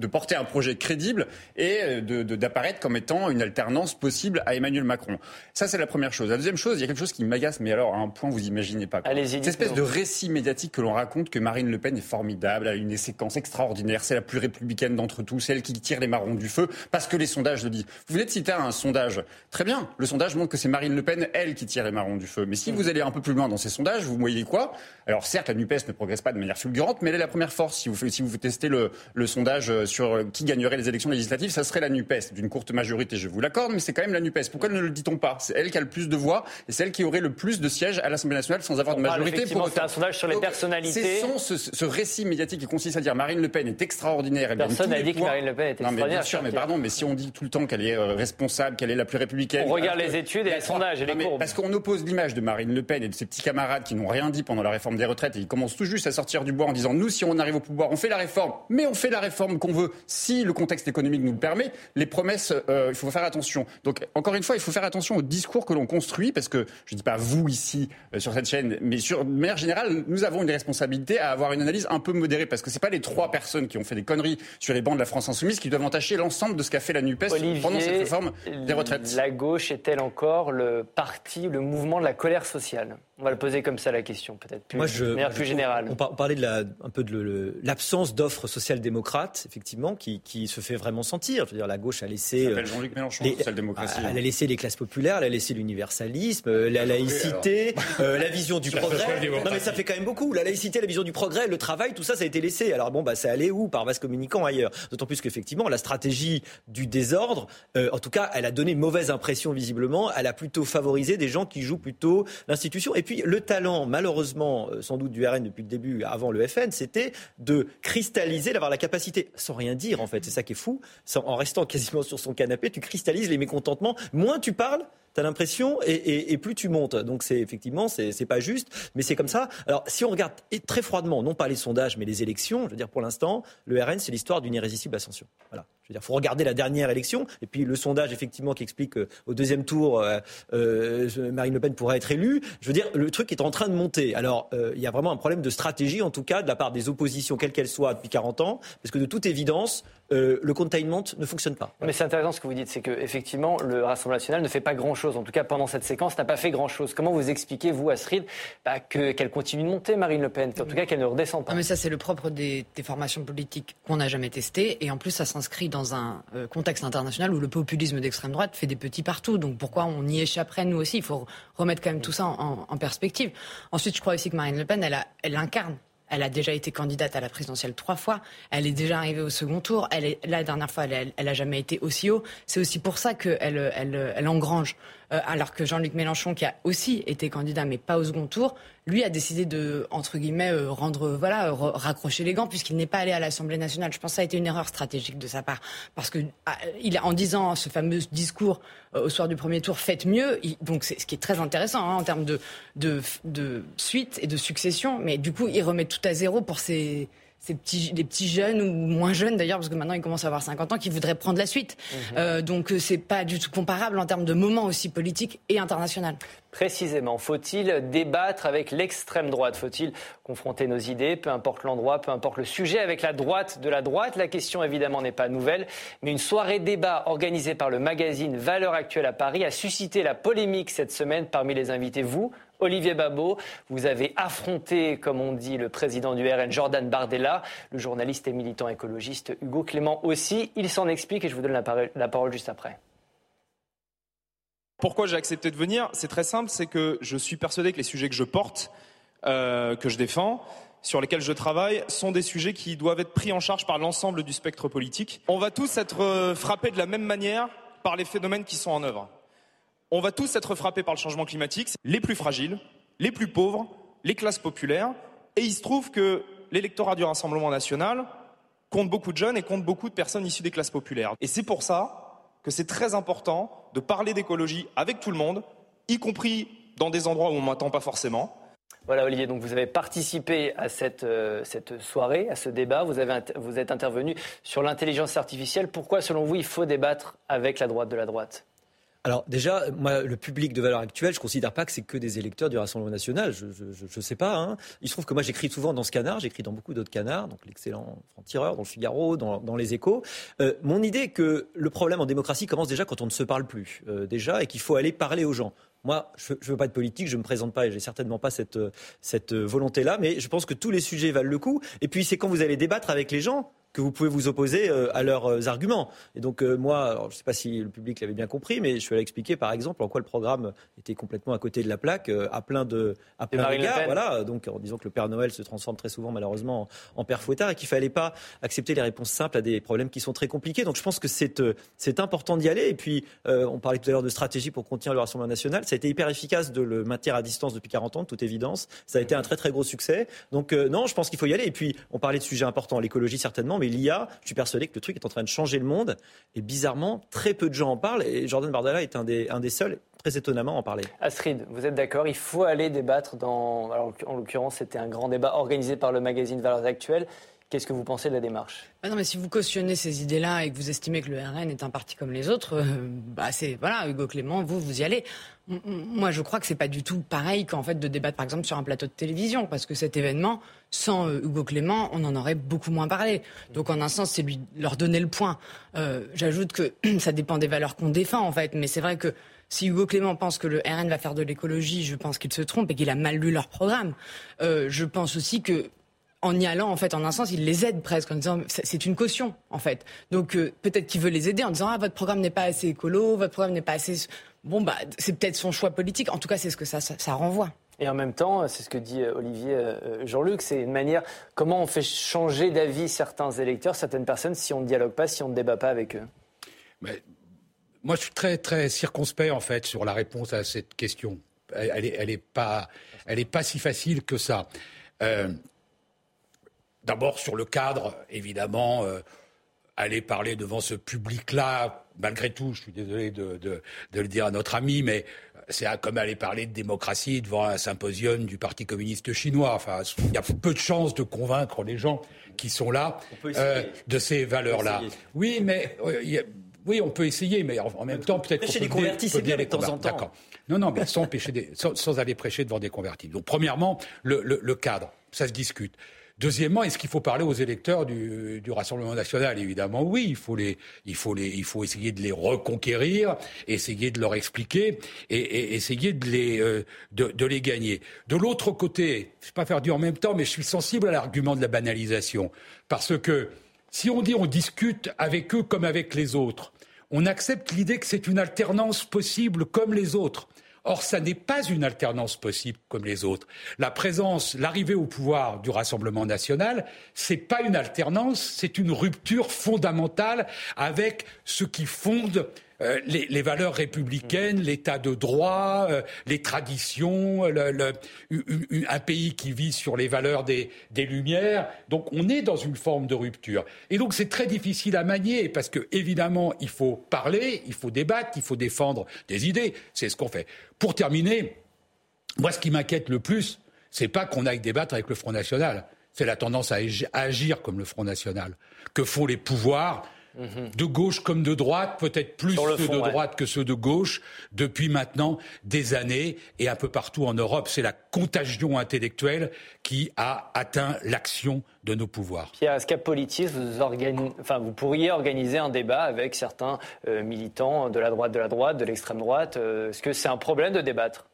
de porter un projet crédible et d'apparaître comme étant une alternance possible à Emmanuel Macron. Ça, c'est la première chose. La deuxième chose, il y a quelque chose qui m'agace, mais alors à un point vous imaginez pas. Allez-y. Cette espèce de récit médiatique que l'on raconte que Marine Le Pen est formidable, elle a une séquence extraordinaire, c'est la plus républicaine d'entre tous, celle qui tire les marrons du feu, parce que les sondages le disent. Vous venez de citer un sondage. Très bien, le sondage montre que c'est Marine Le Pen, elle, qui tire les marrons du feu. Mais si vous allez un peu plus loin dans ces sondages, vous voyez quoi? Alors certes, la NUPES ne progresse pas de manière fulgurante, mais elle est la première force. Si vous, si vous testez le, le sondage sur qui gagnerait les élections législatives, ça serait la NUPES, d'une courte majorité, je vous l'accorde, mais c'est quand même la NUPES. Pourquoi ne le dit-on pas? C'est elle qui a le plus de voix et c'est elle qui aurait le plus de sièges à l'Assemblée nationale sans avoir de majorité. Pour c'est un sondage sur les personnalités. C'est ce, ce, récit médiatique qui consiste à dire Marine Le Pen est extraordinaire. Personne n'a dit que Marine Le Pen était extraordinaire. Non, mais bien sûr, mais pardon, mais si on dit tout le temps qu'elle est euh, responsable, qu'elle est la plus républicaine. On regarde les études et les sondages et les courbes. Parce qu'on oppose l'image de Marine Le Pen et de ses petits camarades qui n'ont rien dit pendant la réforme des retraites et ils commencent tout juste à sortir du bois en disant nous, si on arrive au pouvoir, on fait la réforme, mais on fait la réforme qu'on veut si le contexte économique nous le permet. Les promesses, euh, il faut faire attention. Donc, encore une fois, il faut faire attention au discours que l'on construit parce que je ne dis pas vous ici euh, sur cette chaîne, mais sur, de manière générale, nous avons une responsabilité à avoir une analyse un peu modérée parce que c'est pas les trois personnes qui ont fait des conneries sur les bancs de la France insoumise qui doivent entacher l'ensemble de ce qu'a fait la Nupes pendant cette réforme des retraites. La gauche est-elle encore le parti, le mouvement de la colère sociale? On va le poser comme ça la question, peut-être plus, Moi, je, de manière plus générale. On, parlait de la, un peu de l'absence d'offres social-démocrates, effectivement, qui, qui, se fait vraiment sentir. Je veux dire, la gauche a laissé. Euh, Jean-Luc Mélenchon, social-démocratie. Elle a laissé les classes populaires, elle a laissé l'universalisme, euh, la laïcité, euh, la vision du progrès. Non, mais ça fait quand même beaucoup. La laïcité, la vision du progrès, le travail, tout ça, ça a été laissé. Alors bon, bah, c'est allé où? Par vaste communicant ailleurs. D'autant plus qu'effectivement, la stratégie du désordre, en tout cas, elle a donné une mauvaise impression visiblement. Elle a plutôt favorisé des gens qui jouent plutôt l'institution. Et puis, le talent, malheureusement, euh, sans doute du RN depuis le début, avant le FN, c'était de cristalliser, d'avoir la capacité, sans rien dire en fait, c'est ça qui est fou, en restant quasiment sur son canapé, tu cristallises les mécontentements. Moins tu parles, tu as l'impression, et, plus tu montes. Donc c'est effectivement, c'est pas juste, mais c'est comme ça. Alors si on regarde très froidement, non pas les sondages, mais les élections, je veux dire pour l'instant, le RN, c'est l'histoire d'une irrésistible ascension. Voilà. Je veux dire, faut regarder la dernière élection, et puis le sondage effectivement qui explique qu'au deuxième tour, euh, euh, Marine Le Pen pourrait être élue. Je veux dire, le truc est en train de monter. Alors euh, il y a vraiment un problème de stratégie, en tout cas, de la part des oppositions, quelles qu'elles soient, depuis 40 ans, parce que de toute évidence, le containment ne fonctionne pas. Mais c'est intéressant ce que vous dites, c'est que effectivement, le Rassemblement national ne fait pas grand. En tout cas, pendant cette séquence, n'a pas fait grand-chose. Comment vous expliquez, vous, Astrid, bah, qu'elle continue de monter, Marine Le Pen? En tout cas, qu'elle ne redescend pas. mais ça, c'est le propre des, formations politiques qu'on n'a jamais testées. Et en plus, ça s'inscrit dans un euh, contexte international où le populisme d'extrême droite fait des petits partout. Donc pourquoi on y échapperait, nous aussi? Il faut remettre quand même tout ça en, perspective. Ensuite, je crois aussi que Marine Le Pen, elle, elle incarne elle a déjà été candidate à la présidentielle trois fois. Elle est déjà arrivée au second tour. Elle est, la dernière fois, elle, elle, a jamais été aussi haut. C'est aussi pour ça qu'elle elle, elle engrange euh, alors que Jean-Luc Mélenchon, qui a aussi été candidat, mais pas au second tour, lui a décidé de, entre guillemets, euh, rendre, voilà, raccrocher les gants, puisqu'il n'est pas allé à l'Assemblée nationale. Je pense que ça a été une erreur stratégique de sa part. Parce que, ah, il, en disant ce fameux discours euh, au soir du premier tour, faites mieux, donc c'est ce qui est très intéressant hein, en termes de, de, de suite et de succession, mais du coup, il remet tout à zéro pour ses ces petits, les petits jeunes ou moins jeunes d'ailleurs, parce que maintenant ils commencent à avoir 50 ans, qui voudraient prendre la suite. Mhm. Euh, donc euh, c'est pas du tout comparable en termes de moment aussi politique et international. Précisément, faut-il débattre avec l'extrême droite? Faut-il confronter nos idées, peu importe l'endroit, peu importe le sujet, avec la droite de la droite La question évidemment n'est pas nouvelle, mais une soirée débat organisée par le magazine Valeurs Actuelles à Paris a suscité la polémique cette semaine parmi les invités. Vous, Olivier Babot, vous avez affronté, comme on dit, le président du RN, Jordan Bardella, le journaliste et militant écologiste Hugo Clément aussi. Il s'en explique et je vous donne la parole, juste après. Pourquoi j'ai accepté de venir? C'est très simple, c'est que je suis persuadé que les sujets que je porte, euh, que je défends, sur lesquels je travaille, sont des sujets qui doivent être pris en charge par l'ensemble du spectre politique. On va tous être euh, frappés de la même manière par les phénomènes qui sont en œuvre on va tous être frappés par le changement climatique, les plus fragiles, les plus pauvres, les classes populaires. Et il se trouve que l'électorat du Rassemblement national compte beaucoup de jeunes et compte beaucoup de personnes issues des classes populaires. Et c'est pour ça que c'est très important de parler d'écologie avec tout le monde, y compris dans des endroits où on ne m'attend pas forcément. Voilà Olivier, donc vous avez participé à cette, euh, soirée, à ce débat, vous, avez, vous êtes intervenu sur l'intelligence artificielle. Pourquoi selon vous il faut débattre avec la droite de la droite? Alors déjà, moi, le public de valeur actuelle, je ne considère pas que c'est que des électeurs du Rassemblement national. Je ne sais pas. Hein. Il se trouve que moi, j'écris souvent dans ce canard, j'écris dans beaucoup d'autres canards, donc l'excellent franc-tireur, dans le Figaro, dans, les Échos. Euh, mon idée est que le problème en démocratie commence déjà quand on ne se parle plus, euh, déjà, et qu'il faut aller parler aux gens. Moi, je ne veux pas être politique, je ne me présente pas et j'ai certainement pas cette volonté-là, mais je pense que tous les sujets valent le coup. Et puis, c'est quand vous allez débattre avec les gens que vous pouvez vous opposer euh, à leurs euh, arguments. Et donc euh, moi, je ne sais pas si le public l'avait bien compris, mais je vais expliquer par exemple en quoi le programme était complètement à côté de la plaque, à plein de à plein d'égards. Voilà, donc en disant que le Père Noël se transforme très souvent malheureusement en, Père Fouettard et qu'il fallait pas accepter les réponses simples à des problèmes qui sont très compliqués. Donc je pense que c'est c'est important d'y aller. Et puis on parlait tout à l'heure de stratégie pour contenir le Rassemblement national. Ça a été hyper efficace de le maintenir à distance depuis 40 ans, de toute évidence. Ça a été un très très gros succès. Donc non, je pense qu'il faut y aller. Et puis on parlait de sujets importants, l'écologie certainement mais l'IA, je suis persuadé que le truc est en train de changer le monde. Et bizarrement, très peu de gens en parlent. Et Jordan Bardella est un des, un des seuls très étonnamment en parler. Astrid, vous êtes d'accord Il faut aller débattre dans. Alors, en l'occurrence, c'était un grand débat organisé par le magazine Valeurs Actuelles. Qu'est-ce que vous pensez de la démarche? Bah non, mais si vous cautionnez ces idées-là et que vous estimez que le RN est un parti comme les autres, euh, bah c'est voilà, Hugo Clément, vous vous y allez. Moi, je crois que c'est pas du tout pareil qu'en fait de débattre par exemple sur un plateau de télévision, parce que cet événement, sans euh, Hugo Clément, on en aurait beaucoup moins parlé. Donc en un sens, c'est lui leur donner le point. Euh, J'ajoute que ça dépend des valeurs qu'on défend en fait, mais c'est vrai que si Hugo Clément pense que le RN va faire de l'écologie, je pense qu'il se trompe et qu'il a mal lu leur programme. Euh, je pense aussi que en y allant, en fait, en un sens, il les aide presque en disant c'est une caution, en fait. Donc peut-être qu'il veut les aider en disant ah votre programme n'est pas assez écolo, votre programme n'est pas assez bon bah c'est peut-être son choix politique. En tout cas, c'est ce que ça, ça, renvoie. Et en même temps, c'est ce que dit euh, Olivier euh, Jean-Luc, c'est une manière comment on fait changer d'avis certains électeurs, certaines personnes si on ne dialogue pas, si on ne débat pas avec eux? Moi, je suis très très circonspect en fait sur la réponse à cette question. Elle, n'est elle est pas pas si facile que ça. D'abord sur le cadre, évidemment, euh, aller parler devant ce public-là, malgré tout, je suis désolé de, le dire à notre ami, mais c'est comme aller parler de démocratie devant un symposium du Parti communiste chinois. Enfin, il y a peu de chances de convaincre les gens qui sont là euh, de ces valeurs-là. Oui, mais euh, oui, on peut essayer, mais en, même temps, peut-être qu'on peut, des convertis, c'est bien de temps en temps. Non, non, mais sans, sans, aller prêcher devant des convertis. Donc, premièrement, le cadre, ça se discute. Deuxièmement, est-ce qu'il faut parler aux électeurs du, Rassemblement national? Évidemment, oui. Il faut, les, il, faut les, il faut essayer de les reconquérir, essayer de leur expliquer et, essayer de les, euh, de, les gagner. De l'autre côté, je ne vais pas faire du en même temps, mais je suis sensible à l'argument de la banalisation. Parce que si on dit on discute avec eux comme avec les autres, on accepte l'idée que c'est une alternance possible comme les autres. Or, ça n'est pas une alternance possible comme les autres. La présence, l'arrivée au pouvoir du Rassemblement national, c'est pas une alternance, c'est une rupture fondamentale avec ce qui fonde euh, les, valeurs républicaines, l'état de droit, euh, les traditions, un pays qui vit sur les valeurs des, Lumières. Donc on est dans une forme de rupture. Et donc c'est très difficile à manier parce que évidemment il faut parler, il faut débattre, il faut défendre des idées. C'est ce qu'on fait. Pour terminer, moi ce qui m'inquiète le plus, c'est pas qu'on aille débattre avec le Front National. C'est la tendance à agir comme le Front National. Que font les pouvoirs Mhm. de gauche comme de droite, peut-être plus ceux de droite que ceux de gauche, depuis maintenant des années et un peu partout en Europe. C'est la contagion intellectuelle qui a atteint l'action de nos pouvoirs. Pierre Escapolitis, vous, enfin, vous pourriez organiser un débat avec certains euh, militants de la droite, de la droite, de l'extrême droite. Euh, est-ce que c'est un problème de débattre?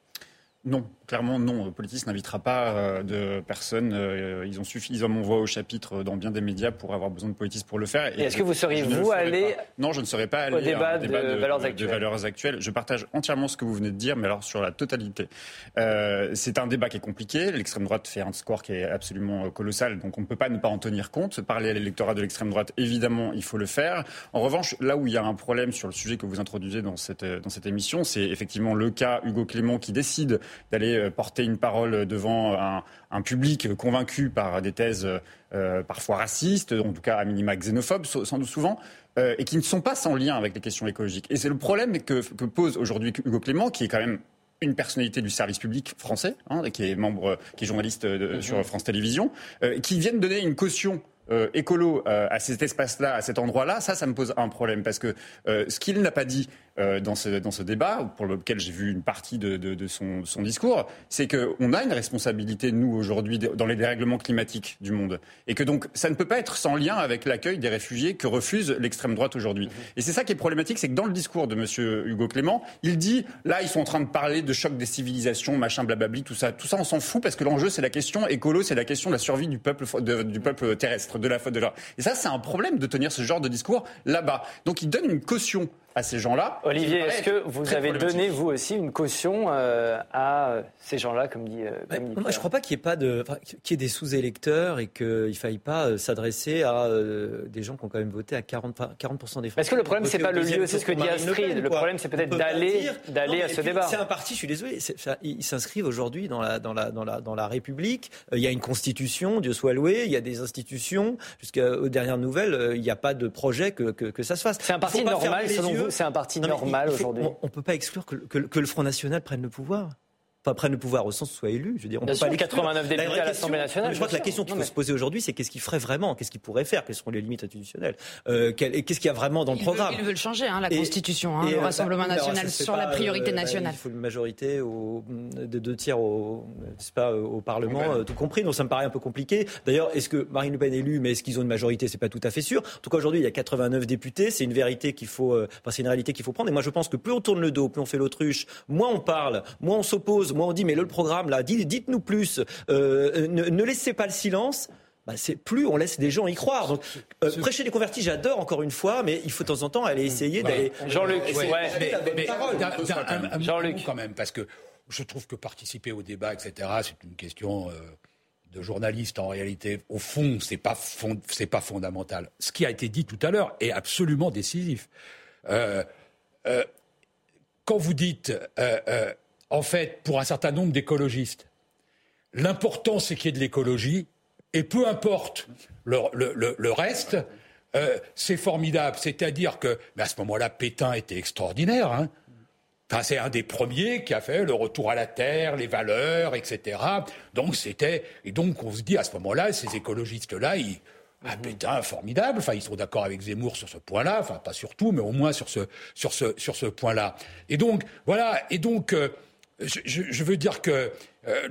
Non, clairement non. Politis n'invitera pas euh, de personnes. Euh, ils ont suffisamment voix au chapitre dans bien des médias pour avoir besoin de Politis pour le faire. Et, est-ce que vous seriez vous allé Non, je ne serais pas allé au débat, de, valeurs actuelles? de, valeurs actuelles. Je partage entièrement ce que vous venez de dire, mais alors sur la totalité. Euh, c'est un débat qui est compliqué. L'extrême droite fait un score qui est absolument colossal, donc on ne peut pas ne pas en tenir compte. Parler à l'électorat de l'extrême droite, évidemment, il faut le faire. En revanche, là où il y a un problème sur le sujet que vous introduisez dans cette, dans cette émission, c'est effectivement le cas Hugo Clément qui décide d'aller euh, porter une parole devant un, public convaincu par des thèses euh, parfois racistes, en tout cas à minima xénophobes, sans doute souvent, euh, et qui ne sont pas sans lien avec les questions écologiques. Et c'est le problème que, pose aujourd'hui Hugo Clément, qui est quand même une personnalité du service public français, hein, qui est membre, qui est journaliste sur France Télévisions, qui viennent donner une caution écolo à cet espace-là, à cet endroit-là, ça, ça me pose un problème parce que ce qu'il n'a pas dit euh, dans, ce, dans ce débat, pour lequel j'ai vu une partie de, de, son, son, discours, c'est qu'on a une responsabilité, nous, aujourd'hui, dans les dérèglements climatiques du monde. Et que donc, ça ne peut pas être sans lien avec l'accueil des réfugiés que refuse l'extrême droite aujourd'hui. Et c'est ça qui est problématique, c'est que dans le discours de M. Hugo Clément, il dit, là, ils sont en train de parler de choc des civilisations, machin, blablabli, tout ça. Tout ça, on s'en fout parce que l'enjeu, c'est la question écolo, c'est la question de la survie du peuple, du peuple terrestre, de la faute de l'or. Et ça, c'est un problème de tenir ce genre de discours là-bas. Donc, il donne une caution à ces gens-là. Olivier, est-ce que vous avez donné, vous aussi, une caution euh, à ces gens-là, comme dit, euh, bah, Moi, je ne crois pas qu'il y ait, pas de, qu'il y ait des sous-électeurs et qu'il ne faille pas euh, s'adresser à des gens qui ont quand même voté à 40, 40% des Français. Est-ce que le problème, ce n'est pas le lieu, c'est ce que dit Astrid. Le problème, c'est peut-être d'aller, d'aller à ce débat. C'est un parti, je suis désolé, ils s'inscrivent aujourd'hui dans la, dans, la, dans, la, dans la République. Il y a une constitution, Dieu soit loué, il y a des institutions. Jusqu'aux dernières nouvelles, il n'y a pas de projet que, que, que ça se fasse. C'est un parti normal, selon vous c'est un parti normal aujourd'hui. On ne peut pas exclure que, que, le Front National prenne le pouvoir enfin, prennent le pouvoir au sens où soit élu. Je veux dire, on Bien peut sûr, pas 89 députés à l'Assemblée nationale. Je crois que la question qu'il faut se poser aujourd'hui, c'est qu'est-ce qu'il ferait vraiment? Qu'est-ce qu'il pourrait faire? Quelles seront les limites institutionnelles? Euh, Qu'est-ce qu'il y a vraiment dans le programme? Ils veulent changer hein, la Constitution, hein, le euh, Rassemblement national sur la priorité euh, nationale. il faut une majorité au, de deux tiers au, pas, au Parlement, tout compris. Donc ça me paraît un peu compliqué. D'ailleurs, est-ce que Marine Le Pen est élue, mais est-ce qu'ils ont une majorité? C'est pas tout à fait sûr. En tout cas, aujourd'hui, il y a 89 députés. C'est une vérité qu'il faut, enfin, c'est une réalité qu'il faut prendre. Et moi, je pense que plus on tourne le dos, plus on fait l'autruche, moins on parle, moins on s'oppose, moins on dit mais le programme là, dites-nous plus, euh, ne, laissez pas le silence. Bah, c'est plus on laisse des gens y croire. Donc, euh, prêcher les convertis, j'adore encore une fois, mais il faut de temps en temps aller essayer d'aller. Jean-Luc, Jean-Luc, quand même, parce que je trouve que participer au débat, etc., c'est une question. Euh, de journaliste en réalité, au fond, c'est pas c'est pas fondamental. Ce qui a été dit tout à l'heure est absolument décisif. quand vous dites en fait, pour un certain nombre d'écologistes. L'important, c'est qu'il y ait de l'écologie, et peu importe le, reste, euh, c'est formidable. C'est-à-dire que, mais à ce moment-là, Pétain était extraordinaire. Hein. Enfin, c'est un des premiers qui a fait le retour à la terre, les valeurs, etc. Donc c'était et donc on se dit à ce moment-là, ces écologistes-là, ils ah, Pétain, formidable. Enfin, ils sont d'accord avec Zemmour sur ce point-là. Enfin, pas sur tout, mais au moins sur ce sur ce sur ce point-là. Et donc voilà. Et donc euh, je, veux dire que euh,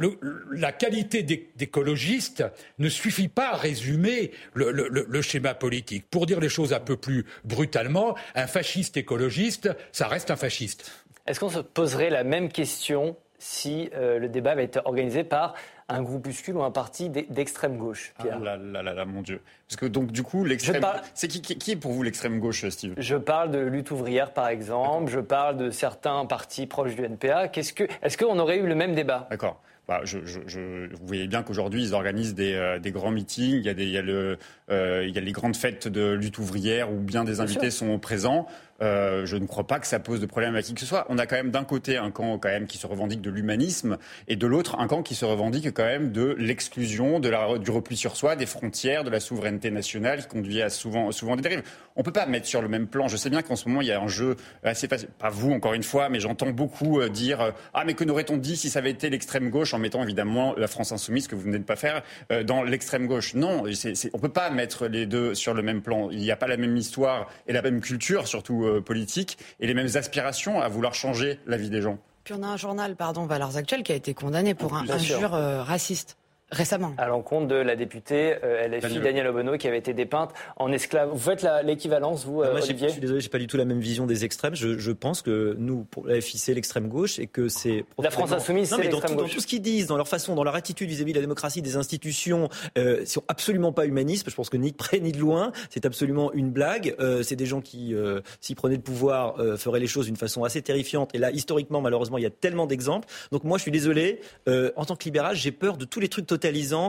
la qualité d'écologiste ne suffit pas à résumer le, schéma politique. Pour dire les choses un peu plus brutalement, un fasciste écologiste, ça reste un fasciste. Est-ce qu'on se poserait la même question si euh, le débat avait été organisé par un groupuscule ou un parti d'extrême gauche. Ah là, là, là, là, mon Dieu. Parce que donc, du coup, l'extrême. C'est qui, qui, est pour vous l'extrême gauche, Steve? Je parle de lutte ouvrière, par exemple. Je parle de certains partis proches du NPA. Qu'est-ce que, est-ce qu'on aurait eu le même débat? D'accord. Bah, je, je, je, vous voyez bien qu'aujourd'hui, ils organisent des, euh, des, grands meetings, il y, a des, il, y a le, euh, il y a les grandes fêtes de lutte ouvrière où bien des invités sont présents. Euh, je ne crois pas que ça pose de problème à qui que ce soit. On a quand même d'un côté un camp quand même qui se revendique de l'humanisme et de l'autre un camp qui se revendique quand même de l'exclusion, de la, du repli sur soi, des frontières, de la souveraineté nationale qui conduit à souvent, souvent des dérives. On peut pas mettre sur le même plan. Je sais bien qu'en ce moment il y a un jeu assez facile, pas vous encore une fois, mais j'entends beaucoup euh, dire euh, ah mais que n'aurait-on dit si ça avait été l'extrême gauche? en mettant évidemment la France insoumise que vous venez de pas faire dans l'extrême gauche. Non, c'est, c'est, on peut pas mettre les deux sur le même plan. Il n'y a pas la même histoire et la même culture surtout euh, politique et les mêmes aspirations à vouloir changer la vie des gens. Puis on a un journal, pardon, Valeurs Actuelles, qui a été condamné pour un injure euh, raciste. Récemment. À l'encontre de la députée euh, LFI Danielle Obono qui avait été dépeinte en esclave. Vous faites l'équivalence, vous, euh, Olivier Je suis désolé, j'ai pas du tout la même vision des extrêmes. Je, je pense que nous, pour la LFI, c'est l'extrême gauche et que c'est. La France insoumise, c'est l'extrême gauche. Dans tout ce qu'ils disent, dans leur façon, dans leur attitude vis-à-vis de la démocratie, des institutions, euh, sont absolument pas humanistes. Je pense que ni de près ni de loin, c'est absolument une blague. Euh, c'est des gens qui, euh, s'ils prenaient le pouvoir, euh, feraient les choses d'une façon assez terrifiante. Et là, historiquement, malheureusement, il y a tellement d'exemples. Donc moi, je suis désolé. en tant que libéral, j'ai peur de tous les trucs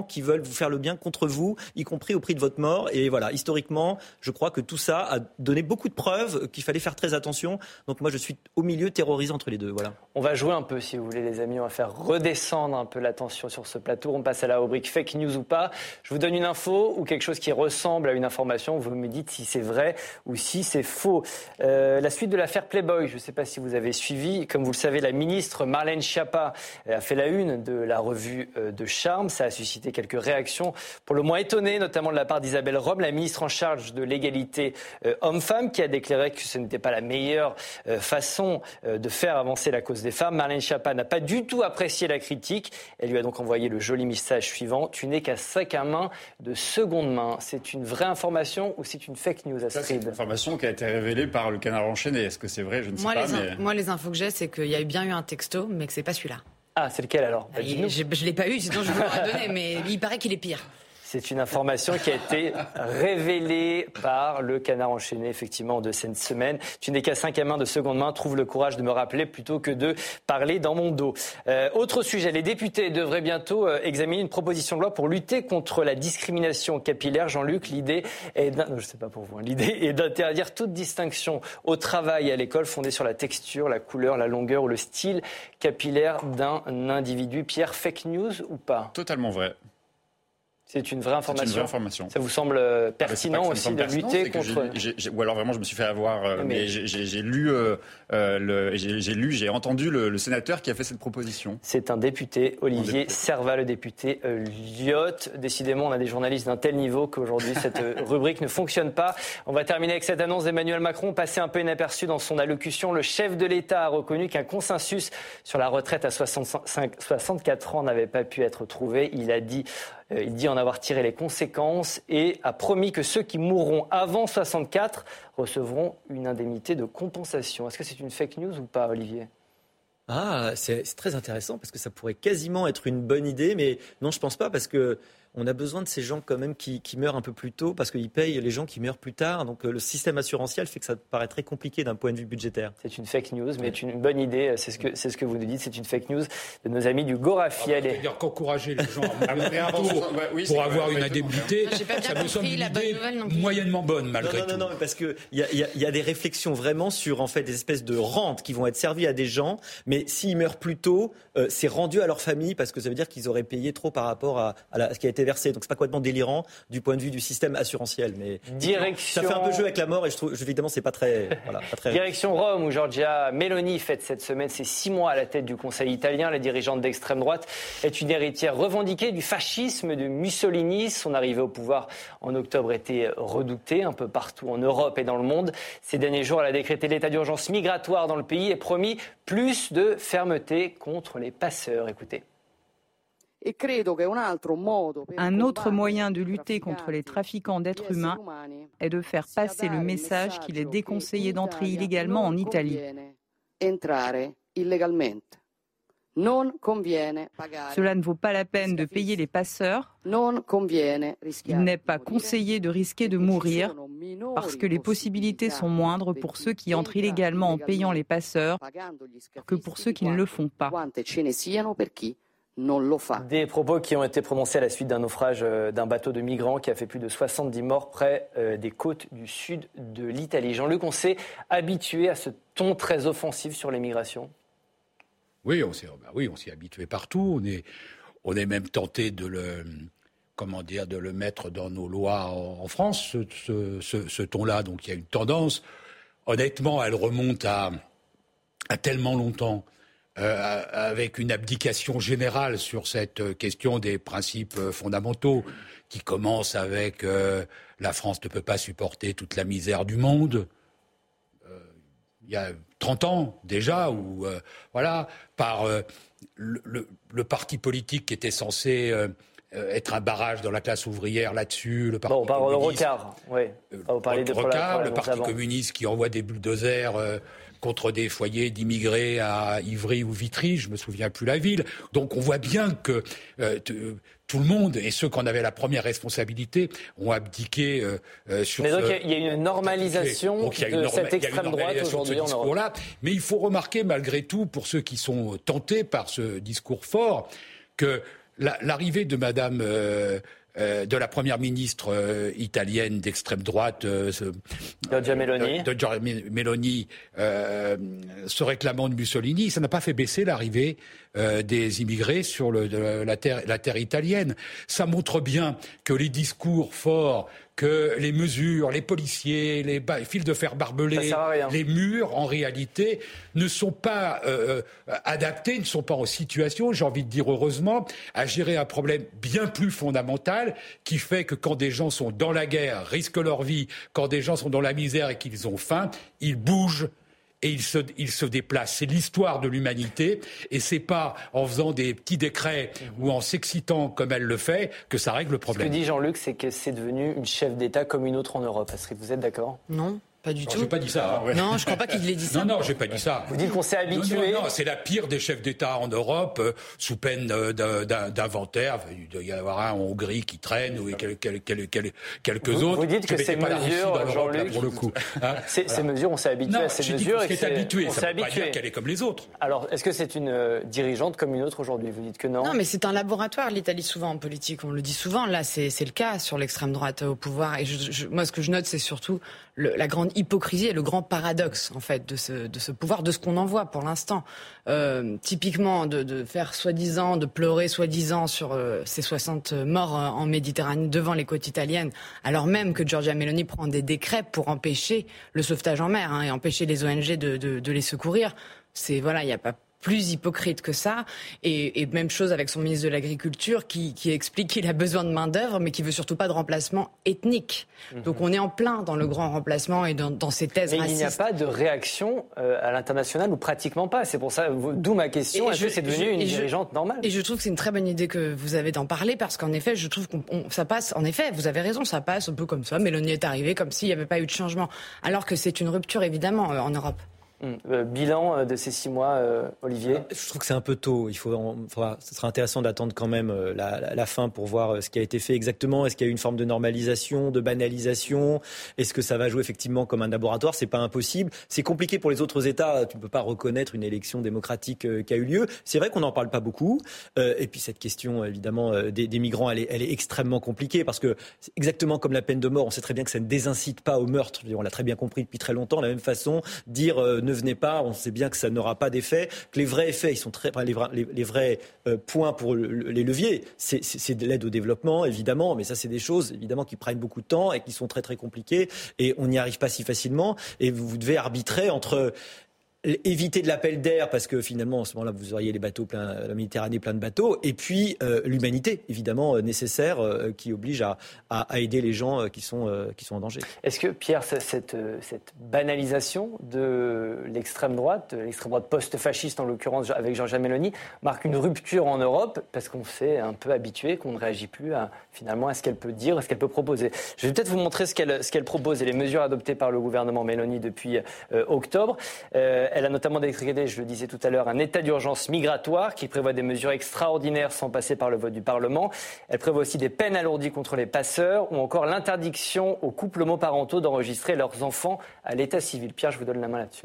qui veulent vous faire le bien contre vous, y compris au prix de votre mort. Et voilà, historiquement, je crois que tout ça a donné beaucoup de preuves qu'il fallait faire très attention. Donc moi, je suis au milieu terrorisé entre les deux. Voilà. On va jouer un peu, si vous voulez, les amis. On va faire redescendre un peu l'attention sur ce plateau. On passe à la rubrique fake news ou pas. Je vous donne une info ou quelque chose qui ressemble à une information. Vous me dites si c'est vrai ou si c'est faux. Euh, la suite de l'affaire Playboy, je ne sais pas si vous avez suivi. Comme vous le savez, la ministre Marlène Schiappa a fait la une de la revue euh, de Charme. Ça a suscité quelques réactions, pour le moins étonnées, notamment de la part d'Isabelle Rome, la ministre en charge de l'égalité euh, homme-femme, qui a déclaré que ce n'était pas la meilleure euh, façon euh, de faire avancer la cause des femmes. Marlène Schiappa n'a pas du tout apprécié la critique. Elle lui a donc envoyé le joli message suivant Tu n'es qu'à sac à main de seconde main. C'est une vraie information ou c'est une fake news, Astrid C'est une information qui a été révélée par le canard enchaîné. Est-ce que c'est vrai? Je ne sais moi, pas. Les Moi, les infos que j'ai, c'est qu'il y a bien eu un texto, mais que c'est pas celui-là. Ah, c'est lequel alors? Bah, Je ne l'ai pas eu, sinon je vous l'aurais donné, mais il paraît qu'il est pire. C'est une information qui a été révélée par le canard enchaîné, effectivement, de cette semaine. Tu n'es qu'à cinq à main de seconde main. Trouve le courage de me rappeler plutôt que de parler dans mon dos. Euh, autre sujet. Les députés devraient bientôt euh, examiner une proposition de loi pour lutter contre la discrimination capillaire. Jean-Luc, hein. l'idée est d'interdire toute distinction au travail et à l'école fondée sur la texture, la couleur, la longueur ou le style capillaire d'un individu. Pierre, fake news ou pas? Totalement vrai. C'est une vraie information. Une vraie information. Ça vous semble euh, pertinent aussi de lutter contre. ou alors vraiment, je me suis fait avoir. Euh, mais, j'ai lu, euh, j'ai lu, j'ai entendu le, sénateur qui a fait cette proposition. C'est un député, Olivier Servat, le député Lyotte. Décidément, on a des journalistes d'un tel niveau qu'aujourd'hui cette rubrique ne fonctionne pas. On va terminer avec cette annonce d'Emmanuel Macron, passé un peu inaperçu dans son allocution. Le chef de l'État a reconnu qu'un consensus sur la retraite à 65, 64 ans n'avait pas pu être trouvé. Il a dit euh, il dit en avoir tiré les conséquences et a promis que ceux qui mourront avant 64 recevront une indemnité de compensation. Est-ce que c'est une fake news ou pas, Olivier? Ah, c'est très intéressant parce que ça pourrait quasiment être une bonne idée, mais non, je pense pas parce que on a besoin de ces gens quand même qui, meurent un peu plus tôt parce qu'ils payent les gens qui meurent plus tard. Donc euh, le système assurantiel fait que ça paraît très compliqué d'un point de vue budgétaire. C'est une fake news, mais c'est une bonne idée. C'est ce que c'est ce que vous nous dites. C'est une fake news de nos amis du Gorafi. Ah, C'est-à-dire qu'encourager les gens à pour avoir une indemnité, ça me semble une idée moyennement bonne malgré tout. Non, non, non, parce que il y, a, des réflexions vraiment sur en fait des espèces de rentes qui vont être servies à des gens, mais s'ils meurent plus tôt, euh, c'est rendu à leur famille parce que ça veut dire qu'ils auraient payé trop par rapport à, ce qui a été versé. Donc c'est pas complètement délirant du point de vue du système assurantiel. Mais Direction... ça fait un peu jeu avec la mort et je trouve évidemment c'est pas très, voilà, pas très. Direction Rome où Giorgia Meloni fête cette semaine ses six mois à la tête du Conseil italien. La dirigeante d'extrême droite est une héritière revendiquée du fascisme de Mussolini. Son arrivée au pouvoir en octobre était redoutée un peu partout en Europe et dans le monde. Ces derniers jours, elle a décrété l'état d'urgence migratoire dans le pays et promis plus de fermeté contre les passeurs. Écoutez. Un autre moyen de lutter contre les trafiquants d'êtres humains est de faire passer le message qu'il est déconseillé d'entrer illégalement en Italie. Cela ne vaut pas la peine de payer les passeurs. Il n'est pas conseillé de risquer de mourir parce que les possibilités sont moindres pour ceux qui entrent illégalement en payant les passeurs que pour ceux qui ne le font pas. Des propos qui ont été prononcés à la suite d'un naufrage euh, d'un bateau de migrants qui a fait plus de 70 morts près euh, des côtes du sud de l'Italie. Jean-Luc, on s'est habitué à ce ton très offensif sur l'immigration Oui, on s'est bah oui, habitué partout. On est, on est même tenté de le, comment dire, de le mettre dans nos lois en, France, ce, ton-là. Donc il y a une tendance. Honnêtement, elle remonte à, à tellement longtemps. Euh, avec une abdication générale sur cette question des principes fondamentaux, qui commence avec euh, la France ne peut pas supporter toute la misère du monde. Euh, il y a 30 ans déjà, où voilà, par le, parti politique qui était censé être un barrage dans la classe ouvrière là-dessus. Le parti bon, on parle de Rocard, oui. On de Rocard, le Parti communiste qui envoie des bulldozers contre des foyers d'immigrés à Ivry ou Vitry, je me souviens plus la ville. Donc on voit bien que euh, tout le monde et ceux qui en avaient la première responsabilité ont abdiqué euh, euh, sur. Mais donc il y, a une normalisation de cette extrême droite aujourd'hui en Europe. Mais il faut remarquer malgré tout, pour ceux qui sont tentés par ce discours fort, que l'arrivée de Madame euh, de la première ministre euh, italienne d'extrême droite, euh, Giorgia Meloni, de, Meloni se réclamant de Mussolini, ça n'a pas fait baisser l'arrivée des immigrés sur le, la, terre, la terre italienne. Ça montre bien que les discours forts que les mesures, les policiers, les, fils de fer barbelés, les murs, en réalité, ne sont pas euh, euh, adaptés, ne sont pas en situation, j'ai envie de dire heureusement, à gérer un problème bien plus fondamental qui fait que quand des gens sont dans la guerre, risquent leur vie, quand des gens sont dans la misère et qu'ils ont faim, ils bougent et il se, il se déplace. C'est l'histoire de l'humanité et c'est pas en faisant des petits décrets ou en s'excitant comme elle le fait que ça règle le problème. Ce que dit Jean-Luc, c'est que c'est devenu une chef d'État comme une autre en Europe. Est-ce que vous êtes d'accord? Non. Pas du tout. J'ai pas dit ça. Hein. Non, je crois pas qu'il ait dit ça. Non, non, j'ai pas dit ça. Vous dites qu'on s'est habitué. Non, non, c'est la pire des chefs d'État en Europe, euh, sous peine euh, d'inventaire. Il doit y avoir un en Hongrie qui traîne ou quelques, quelques vous, autres. Vous dites que ces mesures, Jean-Luc, pour le coup. Hein ces, mesures, on s'est habitué à ces mesures. Dit est habitué, ça veut pas dire qu'elle est comme les autres. Alors, est-ce que c'est une euh, dirigeante comme une autre aujourd'hui Vous dites que non? Non, mais c'est un laboratoire, l'Italie, souvent en politique. On le dit souvent. Là, c'est le cas sur l'extrême droite au pouvoir. Et je, moi, ce que je note, c'est surtout la grande hypocrisie et le grand paradoxe en fait de ce, de ce pouvoir, de ce qu'on en voit pour l'instant. Euh, typiquement, de, de faire soi-disant, de pleurer soi-disant sur euh, ces 60 morts en Méditerranée devant les côtes italiennes, alors même que Giorgia Meloni prend des décrets pour empêcher le sauvetage en mer hein, et empêcher les ONG de, de, de les secourir. C'est voilà, il n'y a pas plus hypocrite que ça. Et, même chose avec son ministre de l'Agriculture qui, explique qu'il a besoin de main-d'œuvre, mais qui veut surtout pas de remplacement ethnique. Mhm. Donc on est en plein dans le grand remplacement et dans, ces thèses mais racistes. Il n'y a pas de réaction euh, à l'international ou pratiquement pas. C'est pour ça, d'où ma question. Est-ce que c'est devenu une dirigeante normale? Et je trouve que c'est une très bonne idée que vous avez d'en parler parce qu'en effet, je trouve que ça passe. En effet, vous avez raison, ça passe un peu comme ça. Mélanie est arrivée comme s'il n'y avait pas eu de changement, alors que c'est une rupture évidemment euh, en Europe. Hum, euh, bilan euh, de ces six mois, euh, Olivier Je trouve que c'est un peu tôt. Il faut, ce sera intéressant d'attendre quand même la, fin pour voir ce qui a été fait exactement. Est-ce qu'il y a eu une forme de normalisation, de banalisation? Est-ce que ça va jouer effectivement comme un laboratoire? C'est pas impossible. C'est compliqué pour les autres États. Tu ne peux pas reconnaître une élection démocratique qui a eu lieu. C'est vrai qu'on n'en parle pas beaucoup. et puis cette question, évidemment, des, migrants, elle est, elle est, extrêmement compliquée parce que exactement comme la peine de mort, on sait très bien que ça ne désincite pas au meurtre. On l'a très bien compris depuis très longtemps. De la même façon, dire ne venez pas, on sait bien que ça n'aura pas d'effet, que les vrais effets, ils sont très, les, vrais, les, vrais euh, points pour les leviers, c'est de l'aide au développement, évidemment, mais ça, c'est des choses, évidemment, qui prennent beaucoup de temps et qui sont très, très compliquées, et on n'y arrive pas si facilement, et vous devez arbitrer entre éviter de l'appel d'air parce que finalement, en ce moment-là, vous auriez les bateaux plein, la Méditerranée plein de bateaux, et puis euh, l'humanité, évidemment, euh, nécessaire, euh, qui oblige à, aider les gens qui, sont, qui sont en danger. Est-ce que, Pierre, cette, cette banalisation de l'extrême droite, l'extrême droite post-fasciste en l'occurrence avec Jean-Jacques Mélanie, marque une rupture en Europe? Parce qu'on s'est un peu habitué, qu'on ne réagit plus finalement à ce qu'elle peut dire, à ce qu'elle peut proposer Je vais peut-être vous montrer ce qu'elle qu'elle propose et les mesures adoptées par le gouvernement Mélanie depuis octobre. Elle a notamment décrété, je le disais tout à l'heure, un état d'urgence migratoire qui prévoit des mesures extraordinaires sans passer par le vote du Parlement. Elle prévoit aussi des peines alourdies contre les passeurs ou encore l'interdiction aux couples homoparentaux d'enregistrer leurs enfants à l'état civil. Pierre, je vous donne la main là-dessus.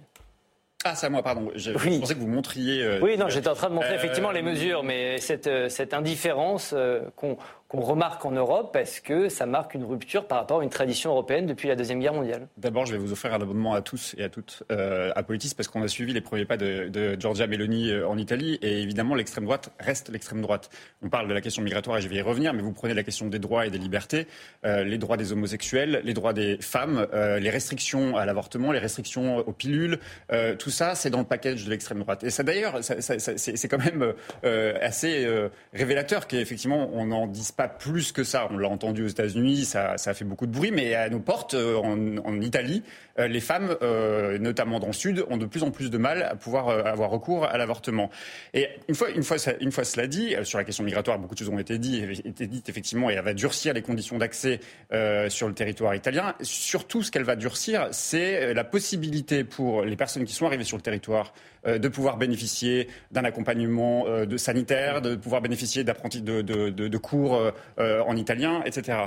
Ah, c'est à moi, pardon. Je, pensais que vous montriez. Euh, oui, non, j'étais en train de montrer euh, effectivement les mesures, mais cette, euh, cette indifférence qu'on qu'on remarque en Europe parce que ça marque une rupture par rapport à une tradition européenne depuis la Deuxième Guerre mondiale. D'abord, je vais vous offrir un abonnement à tous et à toutes euh, à Politis parce qu'on a suivi les premiers pas de, Giorgia Meloni euh, en Italie et évidemment l'extrême droite reste l'extrême droite. On parle de la question migratoire et je vais y revenir, mais vous prenez la question des droits et des libertés, euh, les droits des homosexuels, les droits des femmes, les restrictions à l'avortement, les restrictions aux pilules, tout ça c'est dans le package de l'extrême droite. Et ça d'ailleurs, c'est quand même assez révélateur qu'effectivement on n'en dise pas pas plus que ça. On l'a entendu aux États-Unis, ça, ça, fait beaucoup de bruit, mais à nos portes, euh, en, Italie, euh, les femmes, euh, notamment dans le Sud, ont de plus en plus de mal à pouvoir avoir recours à l'avortement. Et une fois, une fois, une fois cela dit, sur la question migratoire, beaucoup de choses ont été dites, effectivement, et elle va durcir les conditions d'accès sur le territoire italien. Surtout, ce qu'elle va durcir, c'est la possibilité pour les personnes qui sont arrivées sur le territoire de pouvoir bénéficier d'un accompagnement sanitaire, de pouvoir bénéficier d'apprentis de, cours en italien, etc.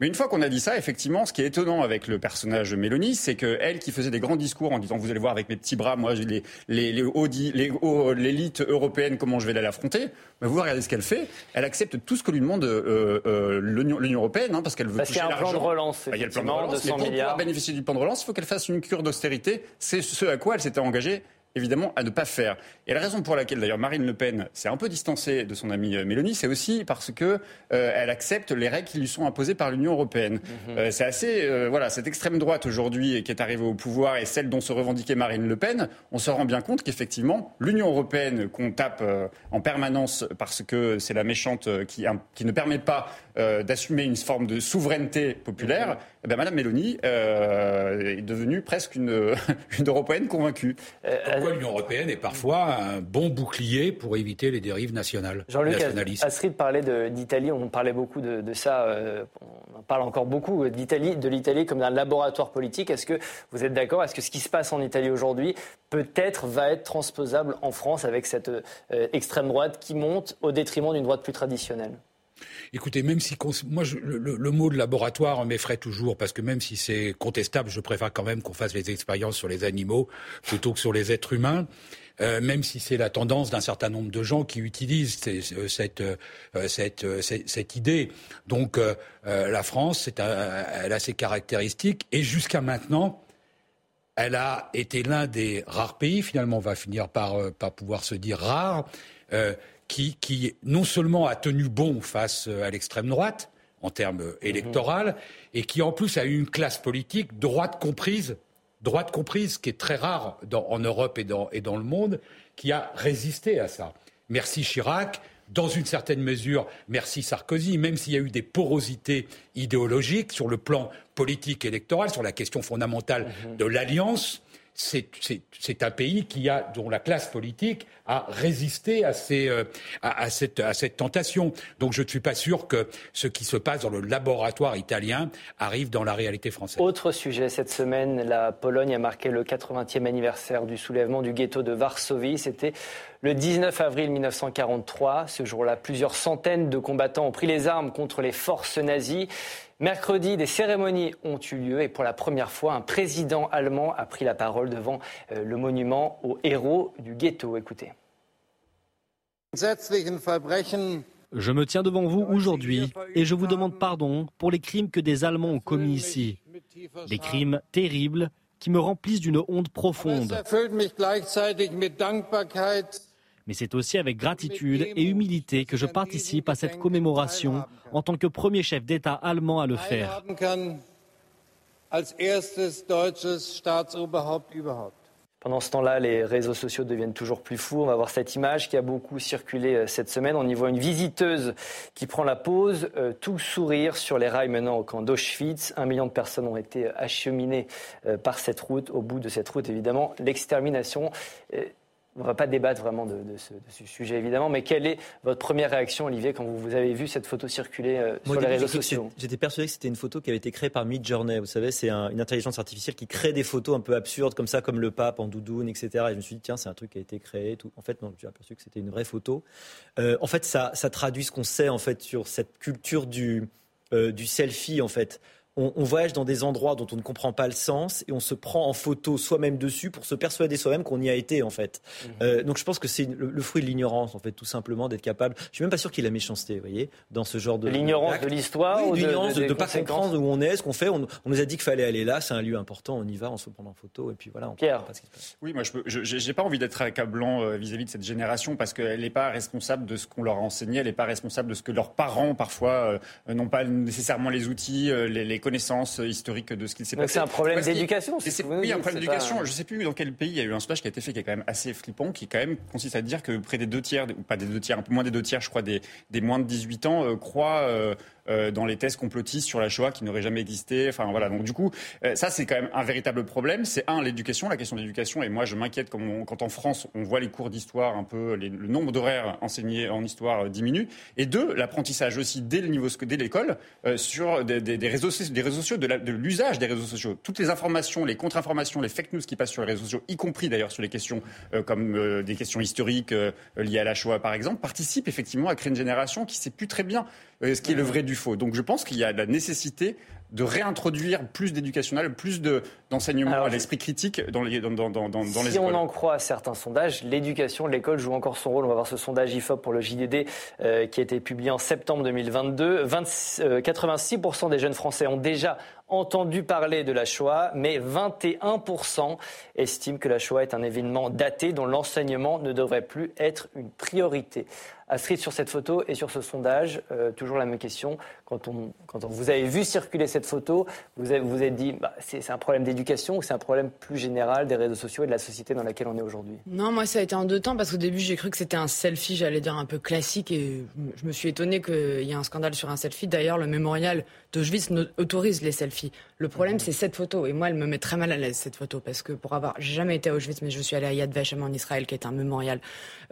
Mais une fois qu'on a dit ça, effectivement, ce qui est étonnant avec le personnage Mélanie, c'est qu'elle qui faisait des grands discours en disant vous allez voir avec mes petits bras, moi j'ai les, les, les, l'élite européenne, comment je vais l'affronter. Mais vous regardez ce qu'elle fait. Elle accepte tout ce que lui demande euh, euh, l'Union, européenne, hein, parce qu'elle veut parce toucher y a un plan de relance. il y a le plan de relance. mais pour pouvoir bénéficier du plan de relance, il faut qu'elle fasse une cure d'austérité. C'est ce à quoi elle s'était engagée évidemment à ne pas faire. Et la raison pour laquelle d'ailleurs Marine Le Pen s'est un peu distancée de son amie euh, Mélanie, c'est aussi parce que euh, elle accepte les règles qui lui sont imposées par l'Union européenne. Mhm. Euh, c'est assez voilà cette extrême droite aujourd'hui qui est arrivée au pouvoir et celle dont se revendiquait Marine Le Pen, on se rend bien compte qu'effectivement l'Union européenne qu'on tape en permanence parce que c'est la méchante qui, qui ne permet pas d'assumer une forme de souveraineté populaire. Mhm. Eh ben, Madame Mélanie est devenue presque une, une européenne convaincue. Pourquoi l'Union européenne est parfois un bon bouclier pour éviter les dérives nationales Jean-Luc Astrid parlait d'Italie, on parlait beaucoup de, ça, euh, on en parle encore beaucoup d'Italie, de l'Italie comme d'un laboratoire politique. Est-ce que vous êtes d'accord? Est-ce que ce qui se passe en Italie aujourd'hui peut-être va être transposable en France avec cette euh, extrême droite qui monte au détriment d'une droite plus traditionnelle? Écoutez, même si moi le, mot de laboratoire m'effraie toujours parce que même si c'est contestable, je préfère quand même qu'on fasse les expériences sur les animaux plutôt que sur les êtres humains. Euh, même si c'est la tendance d'un certain nombre de gens qui utilisent euh, cette, euh, cette, idée. Donc la France, elle a ses caractéristiques et jusqu'à maintenant, elle a été l'un des rares pays, finalement on va finir par pouvoir se dire rare, qui, qui non seulement a tenu bon face à l'extrême droite en termes électoraux, et qui en plus a eu une classe politique droite comprise droite comprise, qui est très rare en Europe et dans, et dans le monde, qui a résisté à ça. Merci Chirac, dans une certaine mesure, merci Sarkozy, même s'il y a eu des porosités idéologiques sur le plan politique électoral, sur la question fondamentale mhm. de l'alliance, c'est un pays qui a, dont la classe politique à, ces, euh, à, cette, cette, tentation. Donc je ne suis pas sûr que ce qui se passe dans le laboratoire italien arrive dans la réalité française. Autre sujet cette semaine, la Pologne a marqué le 80e anniversaire du soulèvement du ghetto de Varsovie. C'était le 19 avril 1943. Ce jour-là, plusieurs centaines de combattants ont pris les armes contre les forces nazies. Mercredi, des cérémonies ont eu lieu et pour la première fois, un président allemand a pris la parole devant euh, le monument aux héros du ghetto. Écoutez. Je me tiens devant vous aujourd'hui et je vous demande pardon pour les crimes que des Allemands ont commis ici. Des crimes terribles qui me remplissent d'une honte profonde. Mais c'est aussi avec gratitude et humilité que je participe à cette commémoration en tant que premier chef d'État allemand à le faire. Pendant ce temps-là, les réseaux sociaux deviennent toujours plus fous. On va voir cette image qui a beaucoup circulé euh, cette semaine. On y voit une visiteuse qui prend la pause, euh, tout sourire sur les rails menant au camp d'Auschwitz. Un million de personnes ont été acheminées euh, par cette route. Au bout de cette route, évidemment, l'extermination. On ne va pas débattre vraiment de, ce, sujet, évidemment, mais quelle est votre première réaction, Olivier, quand vous, avez vu cette photo circuler euh, sur les réseaux sociaux J'étais persuadé que c'était une photo qui avait été créée par Midjourney. Vous savez, c'est une intelligence artificielle qui crée des photos un peu absurdes, comme ça, comme le pape en doudoune, etc. Et je me suis dit, tiens, c'est un truc qui a été créé. Tout. En fait, non, j'ai aperçu que c'était une vraie photo. Euh, en fait, ça, traduit ce qu'on sait, en fait, sur cette culture du, euh, du selfie, en fait on, voyage dans des endroits dont on ne comprend pas le sens et on se prend en photo soi-même dessus pour se persuader soi-même qu'on y a été en fait. Mhm. Euh, donc je pense que c'est le, fruit de l'ignorance en fait, tout simplement d'être capable. Je suis même pas sûr qu'il a méchanceté, vous voyez, dans ce genre de l'ignorance de l'histoire, ou l'ignorance de ne pas comprendre où on est, ce qu'on fait. On, nous a dit qu'il fallait aller là, c'est un lieu important, on y va, on se prend en photo et puis voilà. On Pierre, pas ce qui se passe. Oui, moi je n'ai pas envie d'être accablant euh, vis-à-vis de cette génération parce qu'elle n'est pas responsable de ce qu'on leur a enseigné, elle n'est pas responsable de ce que leurs parents parfois euh, n'ont pas nécessairement les outils, les, les connaissances historiques historique de ce qu'il s'est passé. C'est un problème d'éducation. Oui, un problème d'éducation. Je ne sais plus dans quel pays il y a eu un sondage qui a été fait qui est quand même assez flippant, qui quand même consiste à dire que près des deux tiers, ou pas des deux tiers, un peu moins des deux tiers, je crois, des, des moins de 18 ans euh, croient euh, euh, dans les thèses complotistes sur la Shoah qui n'aurait jamais existé. Enfin voilà. Donc du coup, euh, ça c'est quand même un véritable problème. C'est un l'éducation, la question de l'éducation. Et moi je m'inquiète quand, en France on voit les cours d'histoire un peu, le nombre d'horaires enseignés en histoire diminue. Et deux, l'apprentissage aussi dès le niveau dès l'école euh, sur des, réseaux des réseaux sociaux, de l'usage des réseaux sociaux. Toutes les informations, les contre-informations, les fake news qui passent sur les réseaux sociaux, y compris d'ailleurs sur les questions comme des questions historiques liées à la Shoah par exemple, participent effectivement à créer une génération qui sait plus très bien ce qui est le vrai du faux. Donc je pense qu'il y a la nécessité de réintroduire plus d'éducationnel, plus d'enseignement à l'esprit critique dans les, dans, dans, dans, dans si les on en croit certains sondages, l'éducation, l'école joue encore son rôle. On va voir ce sondage IFOP pour le JDD euh, qui a été publié en septembre 2022. 20, 86% des jeunes Français ont déjà entendu parler de la Shoah, mais 21% estiment que la Shoah est un événement daté dont l'enseignement ne devrait plus être une priorité. Astrid, sur cette photo et sur ce sondage, euh, toujours la même question. Quand, vous avez vu circuler cette photo, vous vous êtes dit, bah, c'est un problème d'éducation ou c'est un problème plus général des réseaux sociaux et de la société dans laquelle on est aujourd'hui? Non, moi ça a été en deux temps parce qu'au début j'ai cru que c'était un selfie, j'allais dire un peu classique et je me suis étonné qu'il y ait un scandale sur un selfie. D'ailleurs, le mémorial d'Auschwitz autorise les selfies. Le problème, c'est cette photo. Et moi, elle me met très mal à l'aise, cette photo, parce que pour avoir, jamais été à Auschwitz, mais je suis allée à Yad Vashem en Israël, qui est un mémorial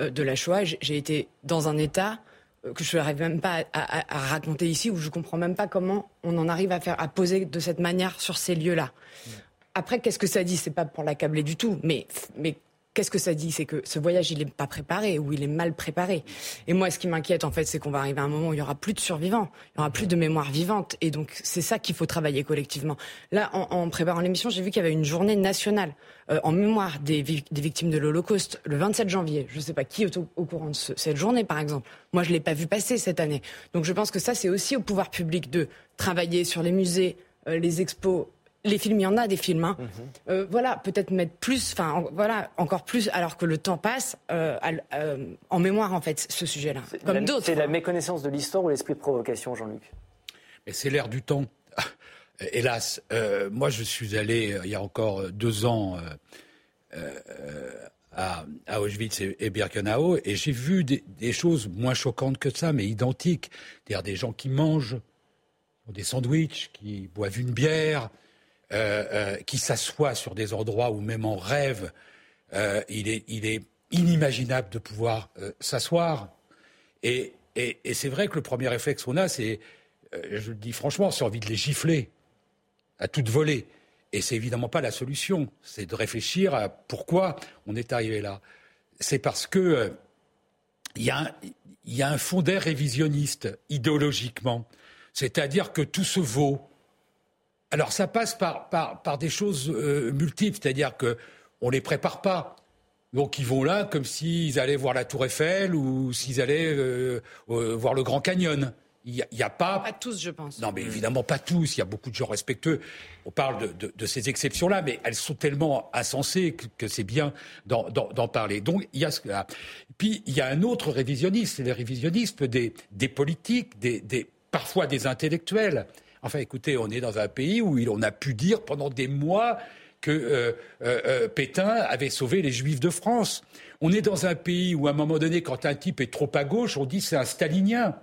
euh, de la Shoah. J'ai été dans un état euh, que je n'arrive même pas à, raconter ici, où je comprends même pas comment on en arrive à faire, à poser de cette manière sur ces lieux-là. Après, qu'est-ce que ça dit? C'est pas pour l'accabler du tout, mais, mais Qu'est-ce que ça dit? C'est que ce voyage, il n'est pas préparé ou il est mal préparé. Et moi, ce qui m'inquiète, en fait, c'est qu'on va arriver à un moment où il y aura plus de survivants, il y aura plus de mémoire vivante. Et donc, c'est ça qu'il faut travailler collectivement. Là, en, préparant l'émission, j'ai vu qu'il y avait une journée nationale euh, en mémoire des, victimes de l'Holocauste le 27 janvier. Je ne sais pas qui est au, courant de cette journée, par exemple. Moi, je l'ai pas vu passer cette année. Donc, je pense que ça, c'est aussi au pouvoir public de travailler sur les musées, euh, les expos les films, il y en a des films. Hein. Mhm. Euh, voilà, peut-être mettre plus, enfin, voilà, encore plus, alors que le temps passe, euh, euh, en mémoire, en fait, ce sujet-là. Comme d'autres. C'est la méconnaissance de l'histoire ou l'esprit de provocation, Jean-Luc? Mais c'est l'air du temps. Hélas, moi, je suis allé, il y a encore deux ans, à, Auschwitz et, Birkenau, et j'ai vu des, des, choses moins choquantes que ça, mais identiques. C'est-à-dire des gens qui mangent des sandwichs, qui boivent une bière, euh, euh, qui s'assoit sur des endroits où même en rêve, euh, il, est, inimaginable de pouvoir s'asseoir. Et, c'est vrai que le premier réflexe qu'on a, c'est, je le dis franchement, c'est envie de les gifler à toute volée. Et c'est évidemment pas la solution. C'est de réfléchir à pourquoi on est arrivé là. C'est parce que il y, a un fond d'air révisionniste idéologiquement. C'est-à-dire que tout se vaut, alors ça passe par, par, des choses euh, multiples, c'est-à-dire qu'on ne les prépare pas. Donc ils vont là comme s'ils allaient voir la Tour Eiffel ou s'ils allaient euh, euh, voir le Grand Canyon. Il n'y a, pas. Pas tous, je pense. Non, mais évidemment pas tous. Il y a beaucoup de gens respectueux. On parle de, ces exceptions-là, mais elles sont tellement insensées que, c'est bien d'en parler. Donc il y a ce là. Puis il y a un autre révisionnisme, c'est le révisionnisme des, des politiques, des, des, parfois des intellectuels. Enfin, écoutez, on est dans un pays où on a pu dire pendant des mois que euh, euh, euh, Pétain avait sauvé les Juifs de France. On est dans un pays où, à un moment donné, quand un type est trop à gauche, on dit c'est un stalinien.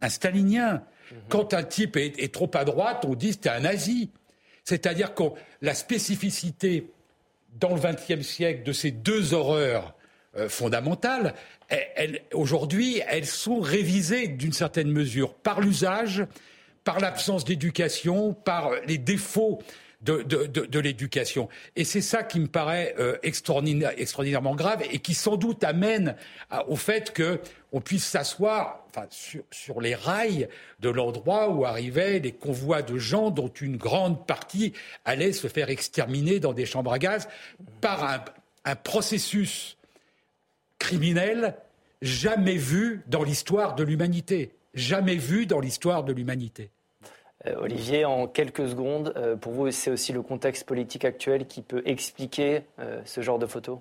Un stalinien. Mhm. Quand un type est, trop à droite, on dit c'est un nazi. C'est-à-dire que la spécificité dans le XXe siècle de ces deux horreurs fondamentales, aujourd'hui, elles sont révisées d'une certaine mesure par l'usage par l'absence d'éducation, par les défauts de, l'éducation. Et c'est ça qui me paraît euh, extraordinairement grave et qui sans doute amène au fait qu'on puisse s'asseoir sur, les rails de l'endroit où arrivaient les convois de gens dont une grande partie allait se faire exterminer dans des chambres à gaz par un processus criminel jamais vu dans l'histoire de l'humanité jamais vu dans l'histoire de l'humanité. Euh, Olivier, en quelques secondes, euh, pour vous, c'est aussi le contexte politique actuel qui peut expliquer euh, ce genre de photos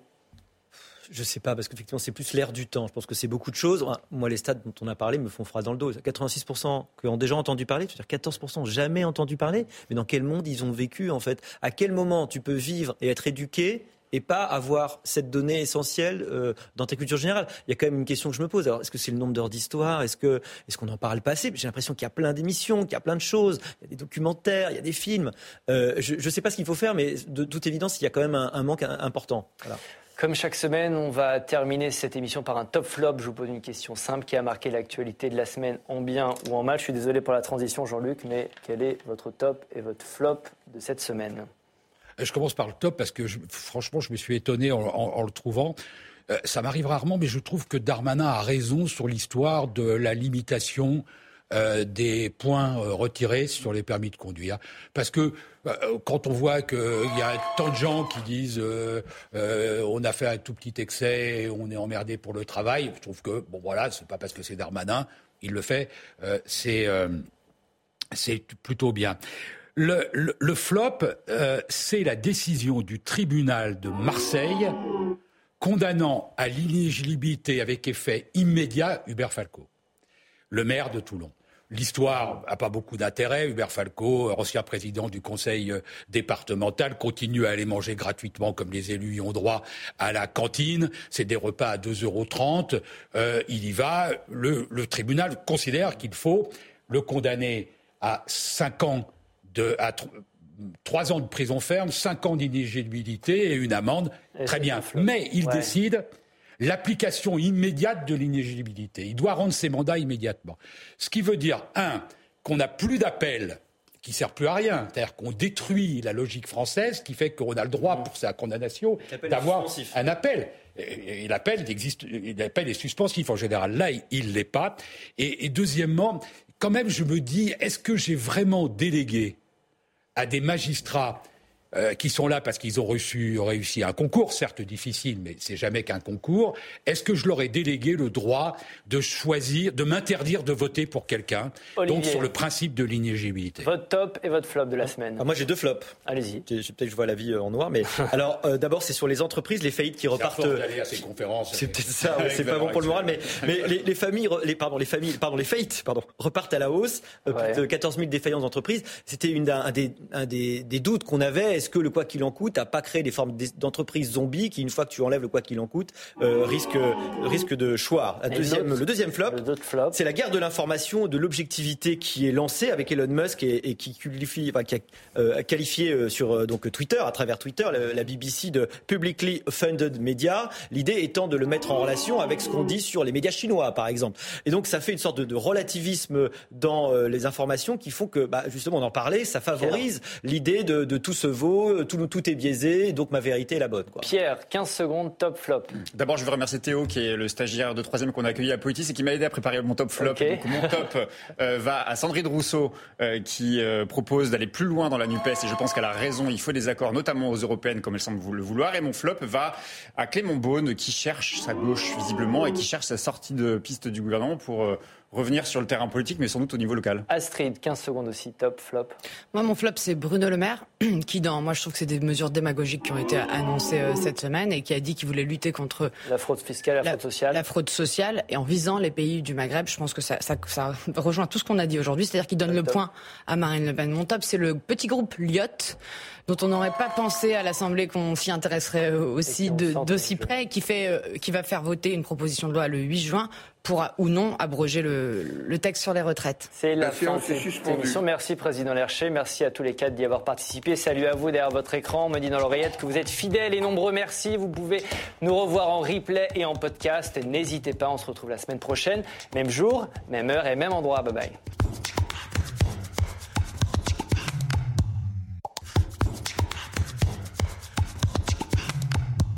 je ne sais pas, parce qu'effectivement, c'est plus l'air du temps. Je pense que c'est beaucoup de choses. Moi, les stats dont on a parlé me font froid dans le dos. 86% qui ont déjà entendu parler, c'est-à-dire 14% jamais entendu parler. Mais dans quel monde ils ont vécu, en fait? À quel moment tu peux vivre et être éduqué et pas avoir cette donnée essentielle euh, dans ta culture générale. Il y a quand même une question que je me pose. Alors, est-ce que c'est le nombre d'heures d'histoire? Est-ce que est-ce qu'on en parle pas assez? J'ai l'impression qu'il y a plein d'émissions, qu'il y a plein de choses. Il y a des documentaires, il y a des films. Euh, je ne sais pas ce qu'il faut faire, mais de toute évidence, il y a quand même un, manque important. Comme chaque semaine, on va terminer cette émission par un top flop. Je vous pose une question simple qui a marqué l'actualité de la semaine en bien ou en mal. Je suis désolé pour la transition, Jean-Luc, mais quel est votre top et votre flop de cette semaine? Je commence par le top parce que franchement, je me suis étonné en, le trouvant. Euh, ça m'arrive rarement, mais je trouve que Darmanin a raison sur l'histoire de la limitation euh, des points euh, retirés sur les permis de conduire. Parce que quand on voit qu'il y a tant de gens qui disent on a fait un tout petit excès, on est emmerdé pour le travail, je trouve que, bon voilà, c'est pas parce que c'est Darmanin, il le fait, c'est plutôt bien. Le, flop, c'est la décision du tribunal de Marseille condamnant à l'inéligibilité avec effet immédiat Hubert Falco, le maire de Toulon. L'histoire n'a pas beaucoup d'intérêt. Hubert Falco, ancien président du conseil euh, départemental, continue à aller manger gratuitement, comme les élus y ont droit, à la cantine. C'est des repas à 2,30 euros. Euh, il y va. Le, tribunal considère qu'il faut le condamner à 5 ans de, trois ans de prison ferme, cinq ans d'inéligibilité et une amende. Très bien. Mais il décide l'application immédiate de l'inéligibilité. Il doit rendre ses mandats immédiatement. Ce qui veut dire, un, qu'on n'a plus d'appel qui sert plus à rien. C'est-à-dire qu'on détruit la logique française qui fait qu'on a le droit, pour sa condamnation, d'avoir un appel. Et, l'appel existe, l'appel est suspensif en général. Là, il ne l'est pas. et deuxièmement, quand même, je me dis, est-ce que j'ai vraiment délégué à des magistrats euh, qui sont là parce qu'ils ont reçu, réussi un concours, certes difficile, mais c'est jamais qu'un concours. Est-ce que je leur ai délégué le droit de choisir, de m'interdire de voter pour quelqu'un Donc sur le principe de l'inéligibilité. Votre top et votre flop de la semaine. Ah, moi j'ai deux flops. Allez-y. Peut-être que je vois la vie euh, en noir, mais alors euh, d'abord c'est sur les entreprises, les faillites qui repartent. d'aller à ces conférences. C'est peut-être ça. c'est pas bon pour le moral, mais, mais les, familles, les pardon, les familles, pardon, les faillites, pardon, repartent à la hausse. plus de 14 000 défaillances d'entreprises. C'était une un des, un des, des doutes qu'on avait. Est-ce que le quoi qu'il en coûte à pas créer des formes d'entreprises zombies qui, une fois que tu enlèves le quoi qu'il en coûte, euh, risque, risque de choir. deuxième, le deuxième flop, c'est la guerre de l'information, de l'objectivité qui est lancée avec Elon Musk et, qui, qualifie, qui a euh, qualifié euh, sur donc Twitter, à travers Twitter, la, BBC de publicly funded media. L'idée étant de le mettre en relation avec ce qu'on dit sur les médias chinois, par exemple. Et donc ça fait une sorte de, relativisme dans les informations qui font que, bah, justement, on en parlait, ça favorise l'idée de, de, tout se vaut, tout, tout est biaisé, donc ma vérité est la bonne. Pierre, 15 secondes, top flop. D'abord, je veux remercier Théo, qui est le stagiaire de troisième qu'on a accueilli à Poetis et qui m'a aidé à préparer mon top flop. Donc, mon top euh, va à Sandrine Rousseau, euh, qui euh, propose d'aller plus loin dans la NUPES, et je pense qu'elle a raison, il faut des accords, notamment aux européennes, comme elle semble le vouloir. Et mon flop va à Clément Beaune, qui cherche sa gauche, visiblement, et qui cherche sa sortie de piste du gouvernement pour revenir sur le terrain politique, mais sans doute au niveau local. Astrid, 15 secondes aussi, top, flop. Moi, mon flop, c'est Bruno Le Maire, qui, dans, moi, je trouve que c'est des mesures démagogiques qui ont été annoncées euh, cette semaine et qui a dit qu'il voulait lutter contre la fraude fiscale, la, fraude sociale. La fraude sociale, et en visant les pays du Maghreb, je pense que ça, ça, ça rejoint tout ce qu'on a dit aujourd'hui, c'est-à-dire qu'il donne le, point à Marine Le Pen. Mon top, c'est le petit groupe Lyot dont on n'aurait pas pensé à l'Assemblée qu'on s'y intéresserait euh, aussi d'aussi près, qui, fait, euh, qui va faire voter une proposition de loi le 8 juin pour ou non abroger le, texte sur les retraites. C'est la, fin de cette émission. Merci Président Lercher, merci à tous les quatre d'y avoir participé. Salut à vous derrière votre écran. On me dit dans l'oreillette que vous êtes fidèles et nombreux. Merci. Vous pouvez nous revoir en replay et en podcast. N'hésitez pas, on se retrouve la semaine prochaine. Même jour, même heure et même endroit. Bye bye.